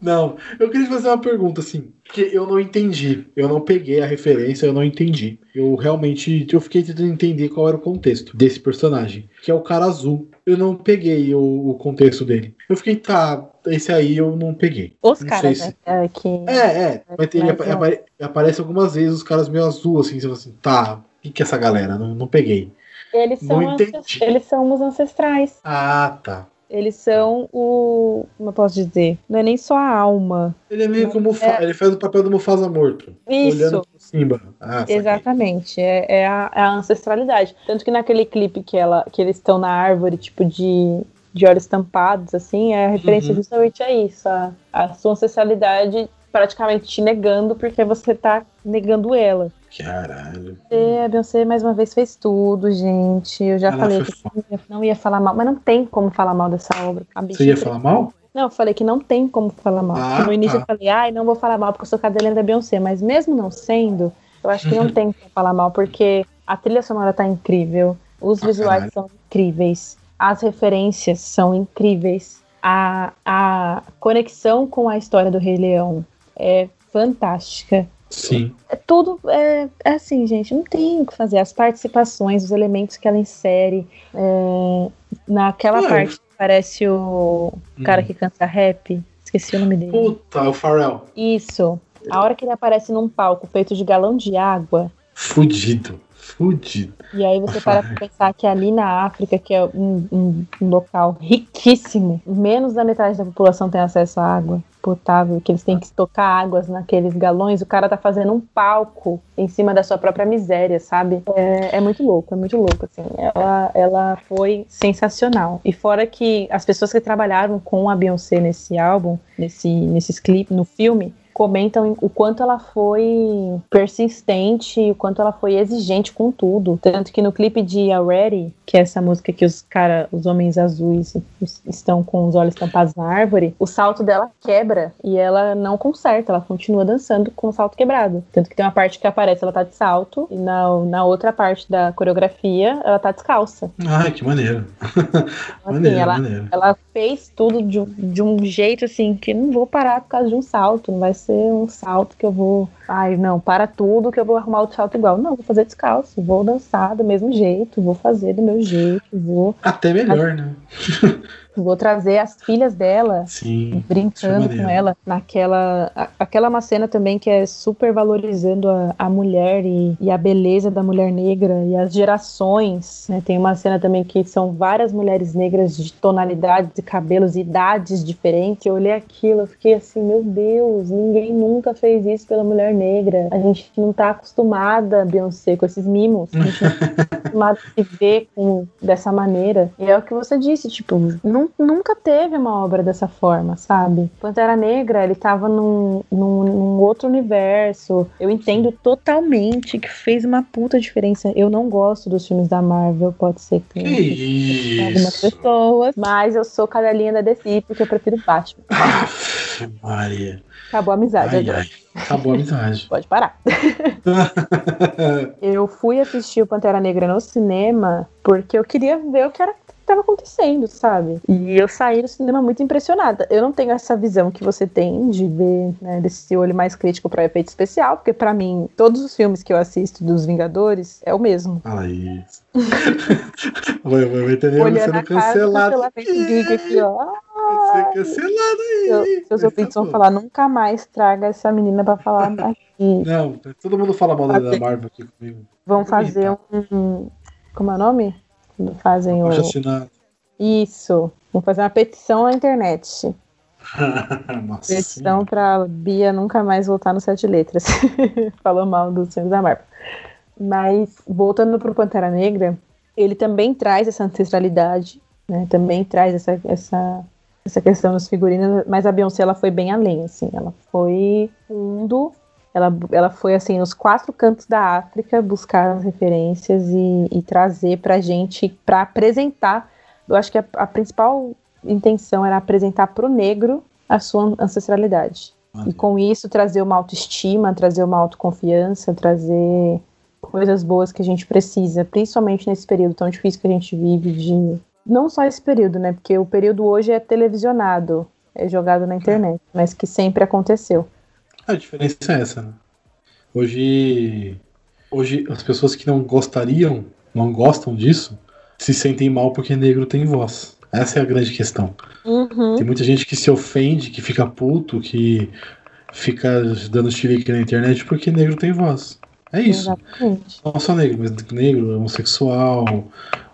Não, eu queria te fazer uma pergunta, assim, que eu não entendi. Eu não peguei a referência, eu não entendi. Eu realmente, eu fiquei tentando entender qual era o contexto desse personagem, que é o cara azul. Eu não peguei o, o contexto dele. Eu fiquei, tá, esse aí eu não peguei. Os Não caras, sei né? se- é, que... É, é, mas ele apare- aparece algumas vezes os caras meio azul, assim, você fala assim, tá, o que, que é essa galera? Não, não peguei. Eles são, eles são os ancestrais. Ah, tá. Eles são o. Como eu posso dizer? Não é nem só a alma. Ele é meio que o Mufasa, ele faz o papel do Mufasa morto. Isso. Olhando pro Simba. Ah. Exatamente, é, é a, é a ancestralidade. Tanto que naquele clipe que, ela, que eles estão na árvore, tipo, de, de olhos tampados, assim, é a referência Uhum. justamente a isso. A, a sua ancestralidade praticamente te negando porque você tá negando ela. Caralho. A Beyoncé mais uma vez fez tudo, gente. Eu já Ela falei foi que não ia, não ia falar mal, mas não tem como falar mal dessa obra. Você ia falar mal? Não, eu falei que não tem como falar mal. Ah, no início tá. eu falei, ai, não vou falar mal porque eu sou cadelinha da Beyoncé. Mas mesmo não sendo, eu acho que não *laughs* tem como falar mal, porque a trilha sonora tá incrível, os Ah, visuais caralho. são incríveis, as referências são incríveis, a, a conexão com a história do Rei Leão é fantástica. Sim. É tudo é, é assim, gente, não tem o que fazer. As participações, os elementos que ela insere. é, naquela É. parte que parece o cara Hum. que canta rap. Esqueci o nome dele. Puta, o Pharrell. Isso. A hora que ele aparece num palco feito de galão de água. Fudido. Fudido. E aí você para pra *laughs* pensar que ali na África, que é um, um- um local riquíssimo, menos da metade da população tem acesso à água potável, que eles têm que estocar águas naqueles galões, o cara tá fazendo um palco em cima da sua própria miséria, sabe? É, é muito louco, é muito louco, assim. Ela, ela foi sensacional. E fora que as pessoas que trabalharam com a Beyoncé nesse álbum, nesse, nesses clipes, no filme, comentam o quanto ela foi persistente, o quanto ela foi exigente com tudo. Tanto que no clipe de Already, que é essa música que os cara, os homens azuis estão com os olhos tampados na árvore, o salto dela quebra e ela não conserta, ela continua dançando com o salto quebrado. Tanto que tem uma parte que aparece, ela tá de salto, e na, na outra parte da coreografia, ela tá descalça. Ai, que maneiro. Então, *laughs* assim, maneiro, ela, maneiro. ela fez tudo de, de um jeito assim que não vou parar por causa de um salto. Não vai ser um salto que eu vou. Ai, não, para tudo que eu vou arrumar outro salto igual. Não, vou fazer descalço. Vou dançar do mesmo jeito. Vou fazer do meu jeito. Vou, Até melhor, né? Vou trazer as filhas dela Sim. brincando com ela naquela a- aquela é uma cena também que é super valorizando a, a mulher e, e a beleza da mulher negra e as gerações né? tem uma cena também que são várias mulheres negras de tonalidades e cabelos e idades diferentes eu olhei aquilo eu fiquei assim meu Deus ninguém nunca fez isso pela mulher negra a gente não tá acostumada Beyoncé com esses mimos a gente não tá *laughs* acostumada a se ver com, dessa maneira e é o que você disse tipo nu- nunca teve uma obra dessa forma sabe Pantera Negra ele tava num, num, num outro universo eu entendo totalmente que fez uma puta diferença eu não gosto dos filmes da Marvel pode ser que Que algumas pessoas mas eu sou cadelinha da DC porque eu prefiro Batman *laughs* Aff, Maria. acabou a amizade Ai, agora. ai. Acabou a amizade. *laughs* Pode parar. *laughs* Eu fui assistir o Pantera Negra no cinema porque eu queria ver o que era estava acontecendo, sabe? E eu saí do cinema muito impressionada. Eu não tenho essa visão que você tem de ver, né, desse olho mais crítico para efeito especial, porque pra mim todos os filmes que eu assisto dos Vingadores é o mesmo. Fala isso. Vai, vai, vai ter nego Olhando sendo cara cancelado. geek aqui, ó. Vai ser cancelado aí. Seu- Seus ouvintes vão falar, nunca mais traga essa menina pra falar *laughs* aqui. Não, todo mundo fala mal da. Marvel aqui comigo. Vão fazer um. Como é o nome? Quando fazem o. Isso. Vão fazer uma petição na internet. *laughs* Nossa. Petição pra Bia nunca mais voltar no Sete Letras. *laughs* Falou mal dos filmes da Marvel. Mas, voltando pro Pantera Negra, ele também traz essa ancestralidade, né? Também traz essa, essa, essa questão dos figurinos, mas a Beyoncé ela foi bem além, assim. Ela foi fundo, ela, ela foi, assim, nos quatro cantos da África buscar as referências e, e trazer pra gente, pra apresentar. Eu acho que a, a principal intenção era apresentar pro negro a sua ancestralidade. E com isso trazer uma autoestima, trazer uma autoconfiança, trazer coisas boas que a gente precisa, principalmente nesse período tão difícil que a gente vive de não só esse período, né? Porque o período hoje é televisionado. é jogado na internet, mas que sempre aconteceu. A diferença é essa, né? Hoje, hoje as pessoas que não gostariam, não gostam disso, se sentem mal porque negro tem voz. Essa é a grande questão. Uhum. Tem muita gente que se ofende, que fica puto, que fica dando chilique na internet porque negro tem voz. É isso. Exatamente. Não só negro, mas negro, homossexual,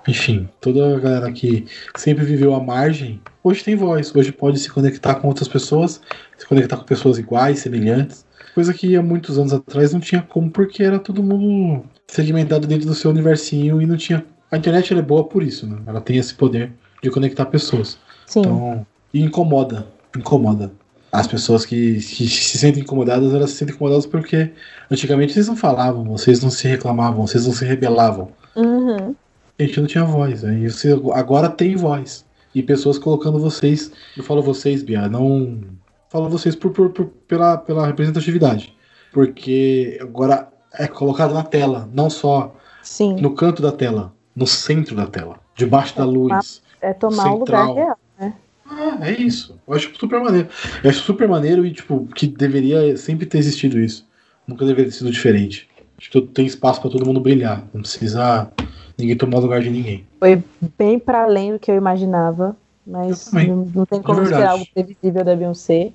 enfim, toda a galera que sempre viveu à margem, hoje tem voz, hoje pode se conectar com outras pessoas, se conectar com pessoas iguais, semelhantes, coisa que há muitos anos atrás não tinha como, porque era todo mundo segmentado dentro do seu universinho e não tinha. A internet é boa por isso, né? Ela tem esse poder de conectar pessoas. Sim. Então, e incomoda, incomoda. As pessoas que, que se sentem incomodadas, elas se sentem incomodadas porque antigamente vocês não falavam, vocês não se reclamavam, vocês não se rebelavam. Uhum. A gente não tinha voz. Aí você agora tem voz. E pessoas colocando vocês. Eu falo vocês, Bia, não. Falo vocês por, por- por- pela, pela representatividade. Porque agora é colocado na tela, não só Sim. no canto da tela, no centro da tela, debaixo da luz. É tomar o lugar central. real. Ah, é isso. Eu acho super maneiro. Eu acho super maneiro e, tipo, que deveria sempre ter existido isso. Nunca deveria ter sido diferente. Acho que tem espaço pra todo mundo brilhar. Não precisa ninguém tomar lugar de ninguém. Foi bem para além do que eu imaginava, mas Eu não, não tem como verdade. esperar algo previsível da Beyoncé.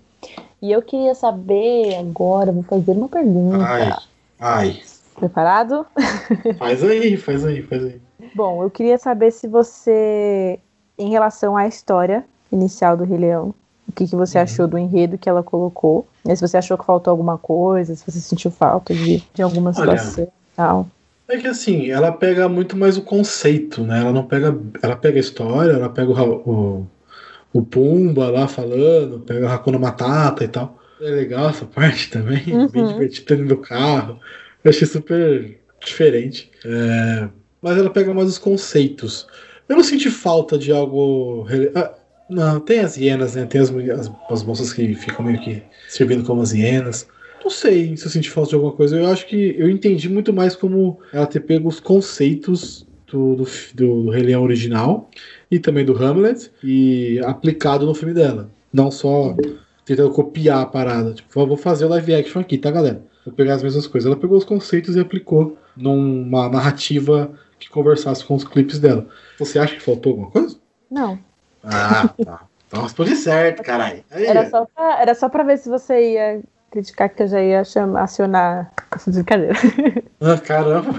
E eu queria saber agora, vou fazer uma pergunta. Ai, ai. Preparado? Faz aí, faz aí, faz aí. Bom, eu queria saber se você, em relação à história inicial do Rei Leão, o que, que você Uhum. achou do enredo que ela colocou? Se você achou que faltou alguma coisa, se você sentiu falta de, de alguma situação e tal. É que assim, ela pega muito mais o conceito, né? Ela não pega. Ela pega a história, ela pega o, o, o Pumba lá falando, pega a Hakuna Matata e tal. É legal essa parte também, *laughs* Uhum. bem divertido dentro do carro. Eu achei super diferente. É, mas ela pega mais os conceitos. Eu não senti falta de algo. ah, não, tem as hienas, né? Tem as, as, as moças que ficam meio que servindo como as hienas. Não sei se eu senti falta de alguma coisa. Eu acho que eu entendi muito mais como ela ter pego os conceitos do, do, do, Rei Leão original e também do Hamlet e aplicado no filme dela. Não só tentando copiar a parada. Tipo, "Vou- fazer o live action aqui, tá, galera? Vou pegar as mesmas coisas. Ela pegou os conceitos e aplicou numa narrativa que conversasse com os clipes dela. Você acha que faltou alguma coisa? Não. Ah, tá. Então responde certo, caralho. Era só, pra, era só pra ver se você ia criticar que eu já ia chamar, acionar. Brincadeira. *laughs* Ah, caramba.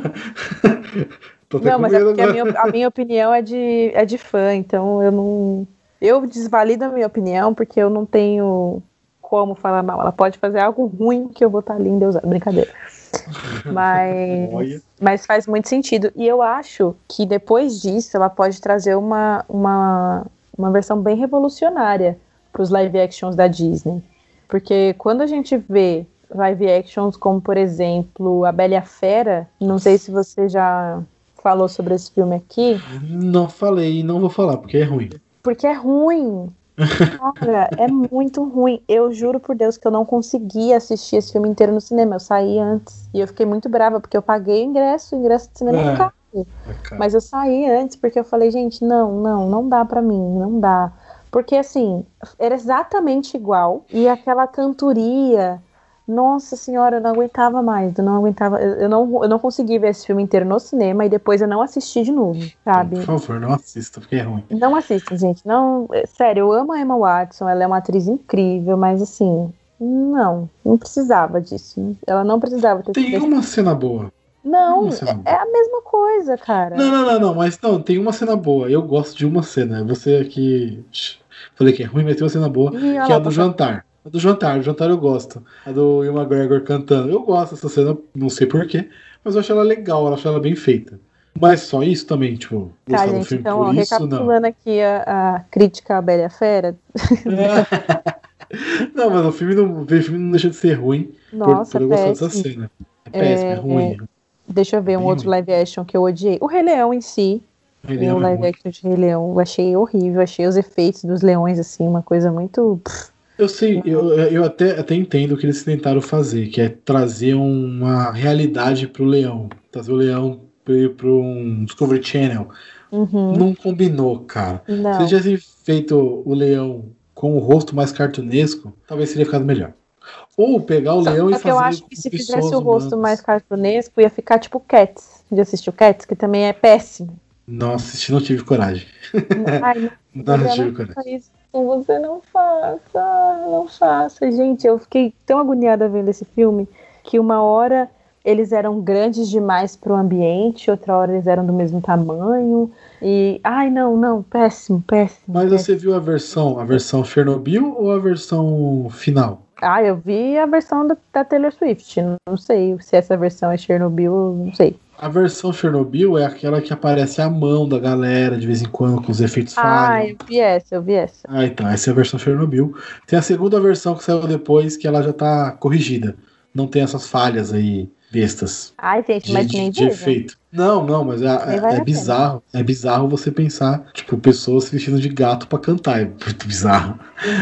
*laughs* Tô até Não, mas é porque a minha, a minha opinião é de, é de fã, então eu não. Eu desvalido a minha opinião porque eu não tenho como falar mal. Ela pode fazer algo ruim que eu vou estar linda usando. Brincadeira. *laughs* Mas, mas faz muito sentido. E eu acho que depois disso ela pode trazer uma, uma, uma versão bem revolucionária para os live actions da Disney. Porque quando a gente vê live actions como, por exemplo, A Bela e a Fera, não sei se você já falou sobre esse filme aqui, Não falei e não vou falar, porque é ruim. porque é ruim. Cara, *laughs* é muito ruim. Eu juro por Deus que eu não consegui assistir esse filme inteiro no cinema. Eu saí antes. E eu fiquei muito brava, porque eu paguei o ingresso, o ingresso de cinema é É. caro. Ah, cara. Mas eu saí antes porque eu falei, gente, não, não, não dá pra mim, não dá. Porque assim, era exatamente igual. E aquela cantoria, nossa senhora, eu não aguentava mais. Eu não aguentava. Eu, não, eu não consegui ver esse filme inteiro no cinema e depois eu não assisti de novo, sabe? Por favor, não assista, porque é ruim. Não assistam, gente. Não, é, sério, eu amo a Emma Watson, ela é uma atriz incrível, mas assim, não, não precisava disso. Ela não precisava ter Tem uma cena boa. Não, cena é a mesma coisa, cara. Não, não, não, não, mas não, tem uma cena boa. Eu gosto de uma cena. Você aqui. Falei que é ruim, mas tem uma cena boa, olha que é a do jantar. A do jantar, do jantar eu gosto. A do Will McGregor cantando. Eu gosto dessa cena, não sei porquê, mas eu acho ela legal, eu acho ela bem feita. Mas só isso também, tipo, Tá, gostar do gente, filme então, por ó, isso, não. recapitulando aqui a, a crítica à Bela e Fera. *laughs* não, mas o filme não, o filme não deixa de ser ruim por, Nossa, por eu gostar dessa cena. É péssimo, é, É, ruim. Deixa eu ver um Bem outro ruim. live action que eu odiei. O Rei Leão em si. O live action de Rei Leão. Eu achei horrível. Achei os efeitos dos leões, assim, uma coisa muito. Eu sei, eu, eu até, até entendo o que eles tentaram fazer, que é trazer uma realidade pro leão. Trazer o leão pra um Discovery Channel. Uhum. Não combinou, cara. Se Não. eles tivessem feito o leão com o rosto mais cartunesco, talvez teria ficado melhor. Ou pegar o leão Só e que eu fazer acho que se fizesse o rosto humanas. mais cartunesco, ia ficar tipo Cats. Já assistiu Cats? Que também é péssimo. Não assisti, não tive coragem. Ai, *laughs* não, Não tive não coragem. isso. Você não faça, não faça. Gente, eu fiquei tão agoniada vendo esse filme que uma hora eles eram grandes demais para o ambiente, outra hora eles eram do mesmo tamanho. E, ai, não, não, péssimo, péssimo. Mas péssimo. você viu a versão, a versão Chernobyl ou a versão final? Ah, eu vi a versão da, da Taylor Swift. Não sei se essa versão é Chernobyl, não sei. A versão Chernobyl é aquela que aparece a mão da galera de vez em quando com os efeitos Ah, falham. eu vi essa, eu vi essa. Ah, então, essa é a versão Chernobyl. Tem a segunda versão que saiu depois, que ela já tá corrigida. Não tem essas falhas aí bestas Ai, gente, de, mas de- nem de vejo. efeito. Não, não, mas é, é- é pena. bizarro. É bizarro você pensar, tipo, pessoas se vestindo de gato pra cantar. É muito bizarro.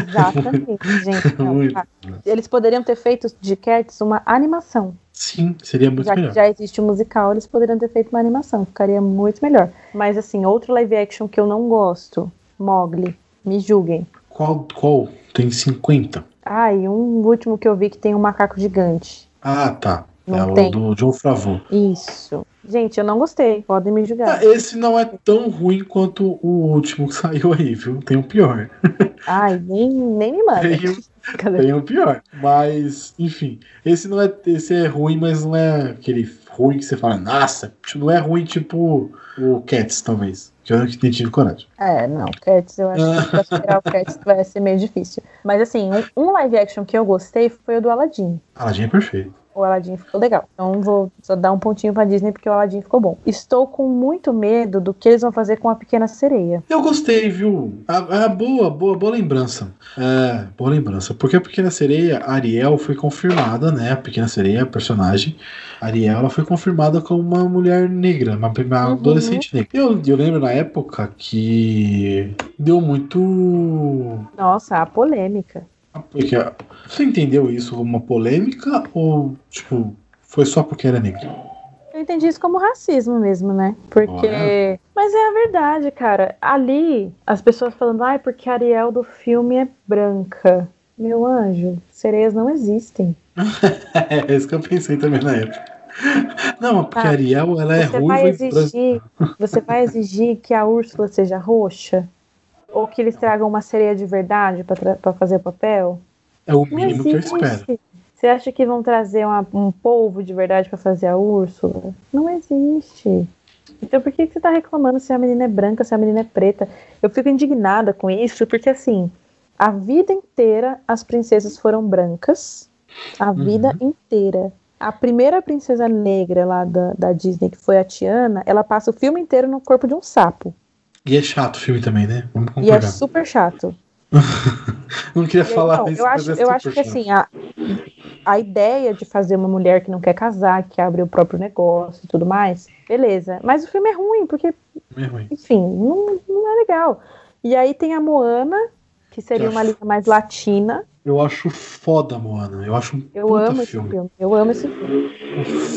Exatamente, *laughs* gente. não, Muito. Eles poderiam ter feito de Cats uma animação. Sim, seria muito já melhor. que já existe o musical, eles poderiam ter feito uma animação. Ficaria muito melhor. Mas, assim, outro live action que eu não gosto: Mogli. Me julguem. Qual, qual? Tem 50. Ah, e um último que eu vi que tem um macaco gigante. Ah, tá. Não é tem. o do John Favreau. Isso. Gente, eu não gostei. Podem me julgar. Ah, esse não é tão ruim quanto o último que *laughs* saiu aí, viu? Tem um pior. Ai, nem, nem me manda. Tem um- Cadê? Tem um pior. Mas, enfim. Esse não é. Esse é ruim, mas não é aquele ruim que você fala, nossa, não é ruim tipo o Cats, talvez. Que eu não tive coragem. É, não, Cats, eu acho que pra o Cats vai ser meio difícil. Mas assim, um live action que eu gostei foi o do Aladdin. Aladdin é perfeito. O Aladdin ficou legal. Então vou só dar um pontinho pra Disney porque o Aladdin ficou bom. Estou com muito medo do que eles vão fazer com a Pequena Sereia. Eu gostei, viu? Ah, ah, boa, boa, boa lembrança. É, boa lembrança. Porque a Pequena Sereia, a Ariel, foi confirmada, né? A Pequena Sereia, a personagem. A Ariel, ela foi confirmada como uma mulher negra, uma, uma Uhum. adolescente negra. Eu, eu lembro na época que deu muito. Nossa, a polêmica. Porque, você entendeu isso como uma polêmica ou, tipo, foi só porque era negra? Eu entendi isso como racismo mesmo, né? Porque. Olha. Mas é a verdade, cara. Ali, as pessoas falando, ai, porque a Ariel do filme é branca. Meu anjo, sereias não existem. *laughs* É isso que eu pensei também na época. Não, porque a Ariel, ela é Você ruiva vai e exigir, você vai exigir que a Úrsula seja roxa? Ou que eles tragam uma sereia de verdade pra fazer o papel? É o Não mínimo que eu existe. espero. Você acha que vão trazer uma- um polvo de verdade pra fazer a Úrsula? Não existe. Então por que, que você tá reclamando se a menina é branca, se a menina é preta? Eu fico indignada com isso, porque assim, a vida inteira as princesas foram brancas. A vida inteira. A primeira princesa negra lá da, da Disney, que foi a Tiana, ela passa o filme inteiro no corpo de um sapo. E é chato o filme também, né? Vamos E é concordar. super chato. *laughs* Não queria falar Não, isso, eu acho, é eu acho que chato. assim, a, a ideia de fazer uma mulher que não quer casar, que abre o próprio negócio e tudo mais, beleza. Mas o filme é ruim, porque, É ruim. enfim, não, não é legal. E aí tem a Moana, que seria uma linha mais latina. Eu acho foda, Moana. Eu acho um Eu amo esse filme. filme. Eu amo esse filme.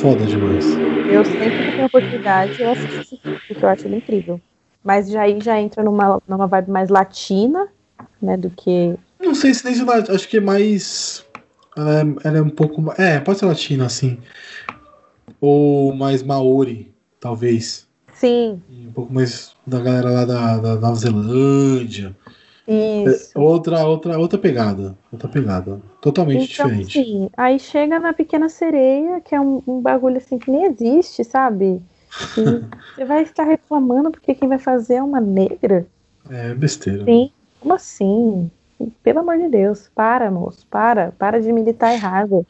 Foda demais. Eu sempre que tenho oportunidade, eu assisto esse filme, porque eu acho ele incrível. Mas já aí já entra numa, numa vibe mais latina, né, do que Não sei se nem se ela- acho que é mais. Ela é, ela é um pouco. É, pode ser latina, assim. Ou mais Maori, talvez. Sim, E um pouco mais da galera lá da, da Nova Zelândia. É, isso. outra, outra, outra pegada. Outra pegada. Totalmente Então, diferente. assim, aí chega na Pequena Sereia, que é um, um bagulho assim que nem existe, sabe? Você vai estar reclamando porque quem vai fazer é uma negra? É besteira. Sim. Como assim? Pelo amor de Deus, para, moço, para, para de militar errado.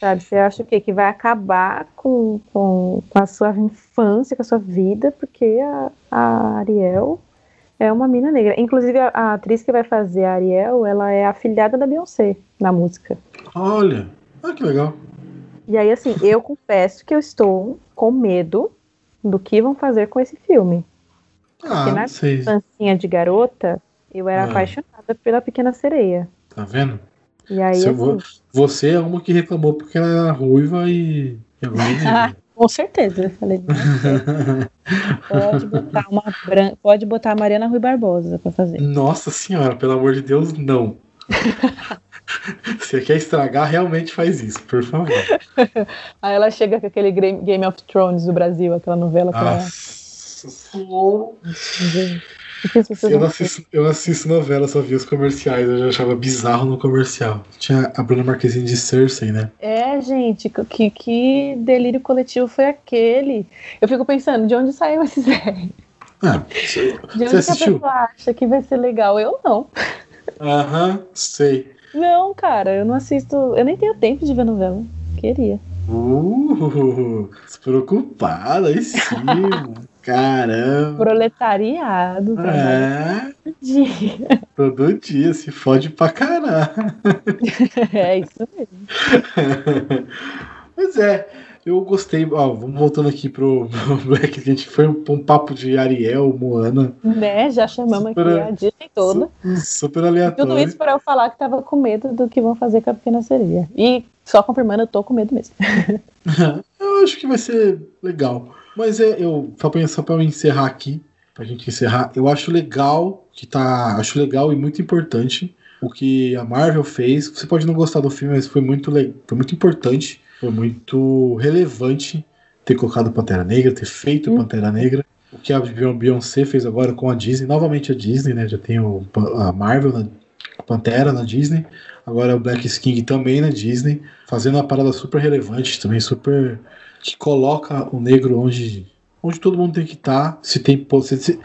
Sabe, você acha o quê? Que vai acabar com, com, com a sua infância, com a sua vida, porque a, a Ariel é uma mina negra. Inclusive, a, a atriz que vai fazer a Ariel, ela é afilhada da Beyoncé na música. Olha. Ah, que legal. E aí, assim, eu confesso que eu estou com medo do que vão fazer com esse filme. Ah, Porque na sei. De garota, eu era Ah. apaixonada pela Pequena Sereia. Tá vendo? E aí, assim, vou- Você é uma que reclamou porque ela era ruiva e. é negra. *laughs* Com certeza. Eu falei, *laughs* pode botar uma bran... pode botar a Mariana Rui Barbosa pra fazer. Nossa senhora, pelo amor de Deus, não. *laughs* *laughs* Você quer estragar, realmente faz isso, por favor. *laughs* Aí ela chega com aquele Game of Thrones do Brasil, aquela novela. Nossa pessoas Eu não, vão assisto, eu não assisto novela, só vi os comerciais. Eu já achava bizarro no comercial. Tinha a Bruna Marquezine de Cersei, né? É, gente, que, que delírio coletivo foi aquele? Eu fico pensando, de onde saiu esse Zé? Ah, De Você onde que a pessoa acha que vai ser legal? Eu não. aham, sei. Não, cara, eu não assisto. Eu nem tenho tempo de ver novela. Queria. Uh, despreocupada, aí sim. *laughs* Caramba. Proletariado, trabalho É, dia. todo dia se fode pra caralho. *laughs* É isso mesmo. *laughs* Mas é, eu gostei. Ó, vamos voltando aqui pro, *laughs* pro Black. A gente foi um, um papo de Ariel, Moana. Né? Já chamamos aqui Super- a Disney toda. su- Super Tudo aleatório. isso para eu falar que tava com medo do que vão fazer com a pequena sereia. E só confirmando, eu tô com medo mesmo. *laughs* *laughs* Eu acho que vai ser legal. Mas é, eu só pra, só pra eu encerrar aqui, pra gente encerrar, eu acho legal que tá. Acho legal e muito importante o que a Marvel fez. Você pode não gostar do filme, mas foi muito, foi muito importante, foi muito relevante ter colocado Pantera Negra, ter feito Hum. Pantera Negra. O que a Beyoncé fez agora com a Disney, novamente a Disney, né? Já tem o, a Marvel, na, a Pantera na Disney, agora o Black King também na Disney, fazendo uma parada super relevante também, super que coloca o negro onde, onde todo mundo tem que estar. Se tem se- se-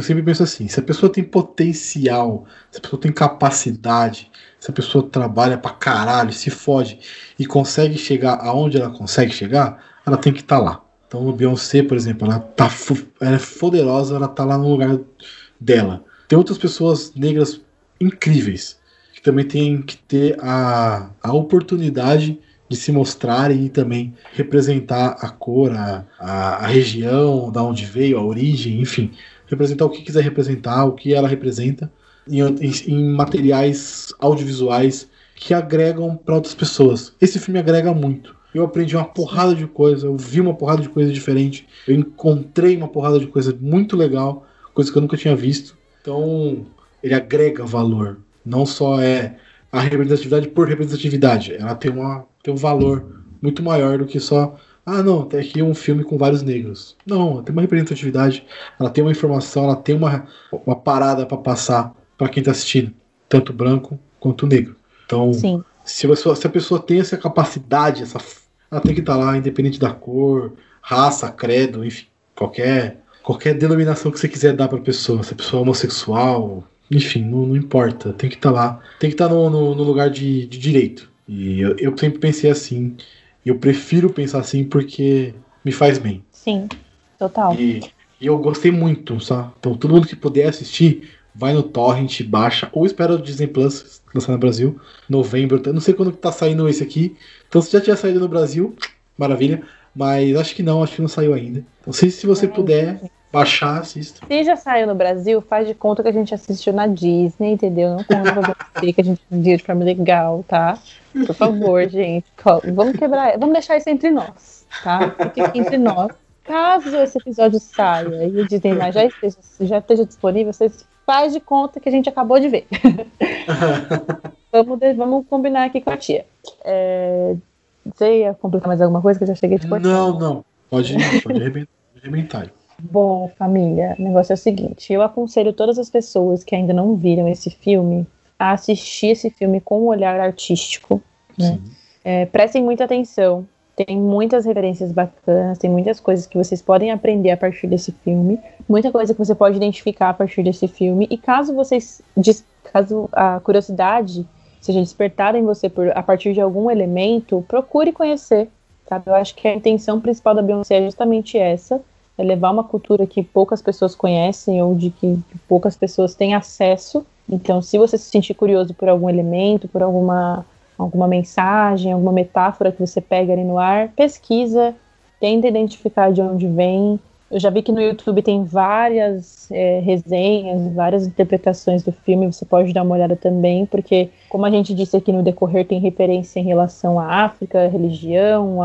eu sempre penso assim, se a pessoa tem potencial, se a pessoa tem capacidade, se a pessoa trabalha pra caralho, se fode e consegue chegar aonde ela consegue chegar, ela tem que estar lá. Então, o Beyoncé, por exemplo, ela, tá, ela é poderosa, ela tá lá no lugar dela. Tem outras pessoas negras incríveis que também têm que ter a, a oportunidade de se mostrarem e também representar a cor, a, a, a região, da onde veio, a origem, enfim, representar o que quiser representar, o que ela representa em, em, em materiais audiovisuais que agregam para outras pessoas. Esse filme agrega muito. Eu aprendi uma porrada de coisa, eu vi uma porrada de coisa diferente, eu encontrei uma porrada de coisa muito legal, coisa que eu nunca tinha visto. Então, ele agrega valor. Não só é a representatividade por representatividade, ela tem, uma, tem um valor muito maior do que só. Ah, não, tem aqui um filme com vários negros. Não, ela tem uma representatividade, ela tem uma informação, ela tem uma, uma parada para passar para quem tá assistindo, tanto branco quanto negro. Então, Sim. se a, pessoa, se a pessoa tem essa capacidade, essa, ela tem que estar lá, independente da cor, raça, credo, enfim, qualquer, qualquer denominação que você quiser dar pra pessoa. Se a pessoa é homossexual, enfim, não, não importa. Tem que estar lá, tem que estar no, no, no lugar de, de direito. E eu, eu sempre pensei assim, e eu prefiro pensar assim porque me faz bem. Sim. Total. E, e eu gostei muito, sabe? Então todo mundo que puder assistir, vai no Torrent, baixa, ou espera o Disney Plus lançar no Brasil, novembro. Eu não sei quando que tá saindo esse aqui. Então se já tinha saído no Brasil, maravilha. Mas acho que não, acho que não saiu ainda. Então se, se você puder baixar, assista. Se já saiu no Brasil, faz de conta que a gente assistiu na Disney, entendeu? Não conta pra você *laughs* que a gente viu de forma legal, tá? Por favor, gente. Vamos quebrar. Vamos deixar isso entre nós, tá? Fique entre nós. Caso esse episódio saia e o Disney já esteja, já esteja disponível, vocês faz de conta que a gente acabou de ver. *laughs* vamos, vamos combinar aqui com a tia. É, você ia complicar mais alguma coisa que eu já cheguei de cortando? Não, não. Pode, pode arrebentar. Bom, família, o negócio é o seguinte: eu aconselho todas as pessoas que ainda não viram esse filme a assistir esse filme com um olhar artístico. Né? É, prestem muita atenção. Tem muitas referências bacanas, tem muitas coisas que vocês podem aprender a partir desse filme, muita coisa que você pode identificar a partir desse filme. E caso vocês, caso a curiosidade seja despertada em você por, a partir de algum elemento, procure conhecer. Sabe? Eu acho que a intenção principal da Beyoncé é justamente essa: é levar uma cultura que poucas pessoas conhecem ou de que, poucas pessoas têm acesso. Então, se você se sentir curioso por algum elemento, por alguma alguma mensagem, alguma metáfora que você pega ali no ar, pesquisa, tenta identificar de onde vem Eu já vi que no YouTube tem várias é, resenhas, várias interpretações do filme, você pode dar uma olhada também, porque, como a gente disse aqui no decorrer, tem referência em relação à África, à religião,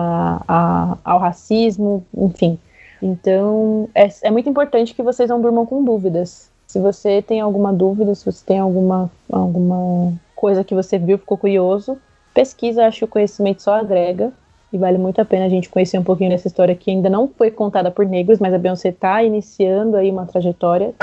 ao racismo, enfim. Então, é, é muito importante que vocês não durmam com dúvidas. Se você tem alguma dúvida, se você tem alguma, alguma coisa que você viu, ficou curioso, pesquisa, acho que o conhecimento só agrega. E vale muito a pena a gente conhecer um pouquinho dessa história que ainda não foi contada por negros, mas a Beyoncé está iniciando aí uma trajetória.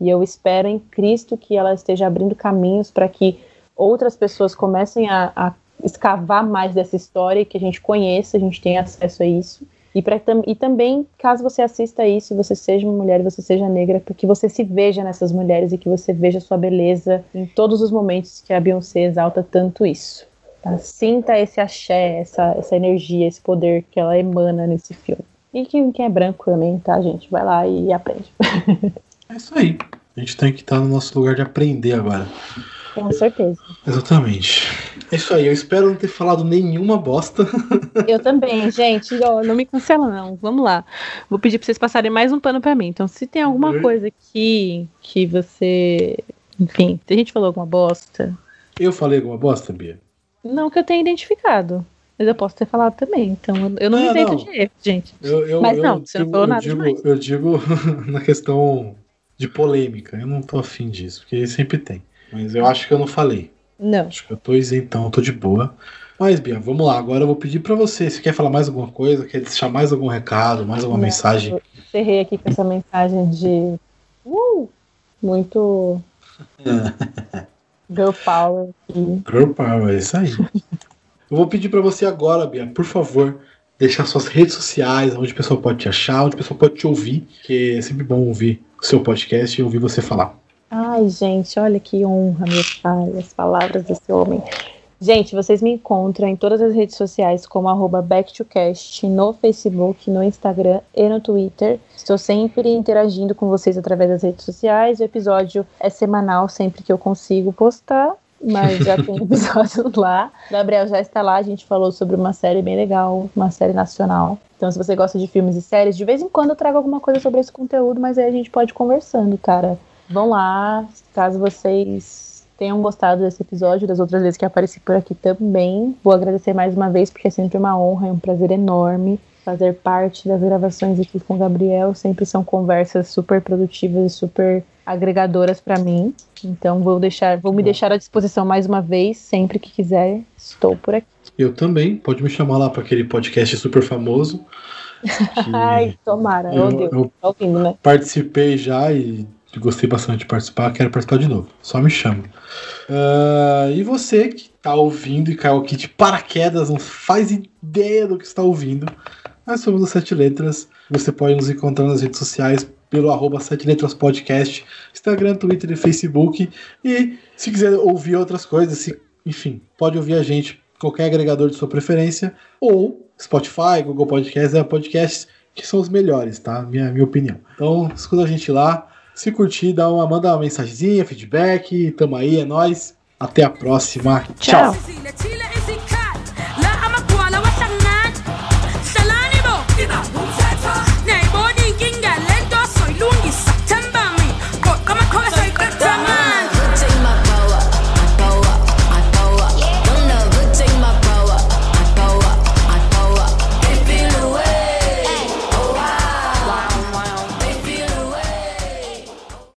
E eu espero em Cristo que ela esteja abrindo caminhos para que outras pessoas comecem a, a, escavar mais dessa história e que a gente conheça, a gente tenha acesso a isso. E, pra, e também, caso você assista isso, você seja uma mulher e você seja negra, que você se veja nessas mulheres e que você veja sua beleza em todos os momentos que a Beyoncé exalta tanto isso. Tá? Sinta esse axé, essa, essa energia, esse poder que ela emana nesse filme. E quem, quem é branco também, tá, gente? Vai lá e aprende. *laughs* É isso aí. A gente tem que estar no nosso lugar de aprender agora. Com certeza. Exatamente. É isso aí. Eu espero não ter falado nenhuma bosta. *laughs* Eu também, gente. Ó, não me cancela, não. Vamos lá. Vou pedir pra vocês passarem mais um pano pra mim. Então, se tem alguma uhum. coisa aqui que você. Enfim, se a gente falou alguma bosta. Eu falei alguma bosta, Bia? Não que eu tenha identificado. Mas eu posso ter falado também. Então eu não, não me isento de erro, gente. Eu, eu, mas não, você digo, não falou nada eu digo, eu *laughs* digo na questão de polêmica. Eu não tô afim disso, porque sempre tem. Mas eu acho que eu não falei. Não. Acho que eu tô isentão, eu tô de boa. Mas, Bia, vamos lá. Agora eu vou pedir para você. Se quer falar mais alguma coisa, quer deixar mais algum recado, mais alguma não, mensagem? Eu encerrei aqui com essa mensagem de. Uh, muito. *laughs* Girl Power. Girl Power, é isso aí. *laughs* Eu vou pedir para você agora, Bia, por favor, deixar suas redes sociais, onde o pessoal pode te achar, onde o pessoal pode te ouvir, que é sempre bom ouvir o seu podcast e ouvir você falar. Ai, gente, olha que honra, meu pai, as palavras desse homem. Gente, vocês me encontram em todas as redes sociais como arroba backtocast, no Facebook, no Instagram e no Twitter. Estou sempre interagindo com vocês através das redes sociais. O episódio é semanal, sempre que eu consigo postar, mas já tem *laughs* episódio lá. Gabriel já está lá, a gente falou sobre uma série bem legal, uma série nacional. Então, se você gosta de filmes e séries, de vez em quando eu trago alguma coisa sobre esse conteúdo, mas aí a gente pode ir conversando, cara. Vão lá, caso vocês tenham gostado desse episódio, das outras vezes que apareci por aqui também. Vou agradecer mais uma vez, porque é sempre uma honra e um prazer enorme fazer parte das gravações aqui com o Gabriel. Sempre são conversas super produtivas e super agregadoras para mim. Então vou deixar, vou me deixar à disposição mais uma vez, sempre que quiser, estou por aqui. Eu também, pode me chamar lá para aquele podcast super famoso. *laughs* Ai, tomara, eu, eu, eu tá ouvindo, né? Participei já e gostei bastante de participar, quero participar de novo. Só me chama. Uh, e você que está ouvindo e caiu aqui de paraquedas, não faz ideia do que está ouvindo. Nós somos o Sete Letras. Você pode nos encontrar nas redes sociais pelo arroba Sete Letras Podcast, Instagram, Twitter e Facebook. E se quiser ouvir outras coisas, se, enfim, pode ouvir a gente qualquer agregador de sua preferência, ou Spotify, Google Podcasts, Apple Podcasts, que são os melhores, tá? Minha, minha opinião. Então, escuta a gente lá. Se curtir, dá uma, manda uma mensagenzinha, feedback. Tamo aí, é nóis. Até a próxima. Tchau. Tchau.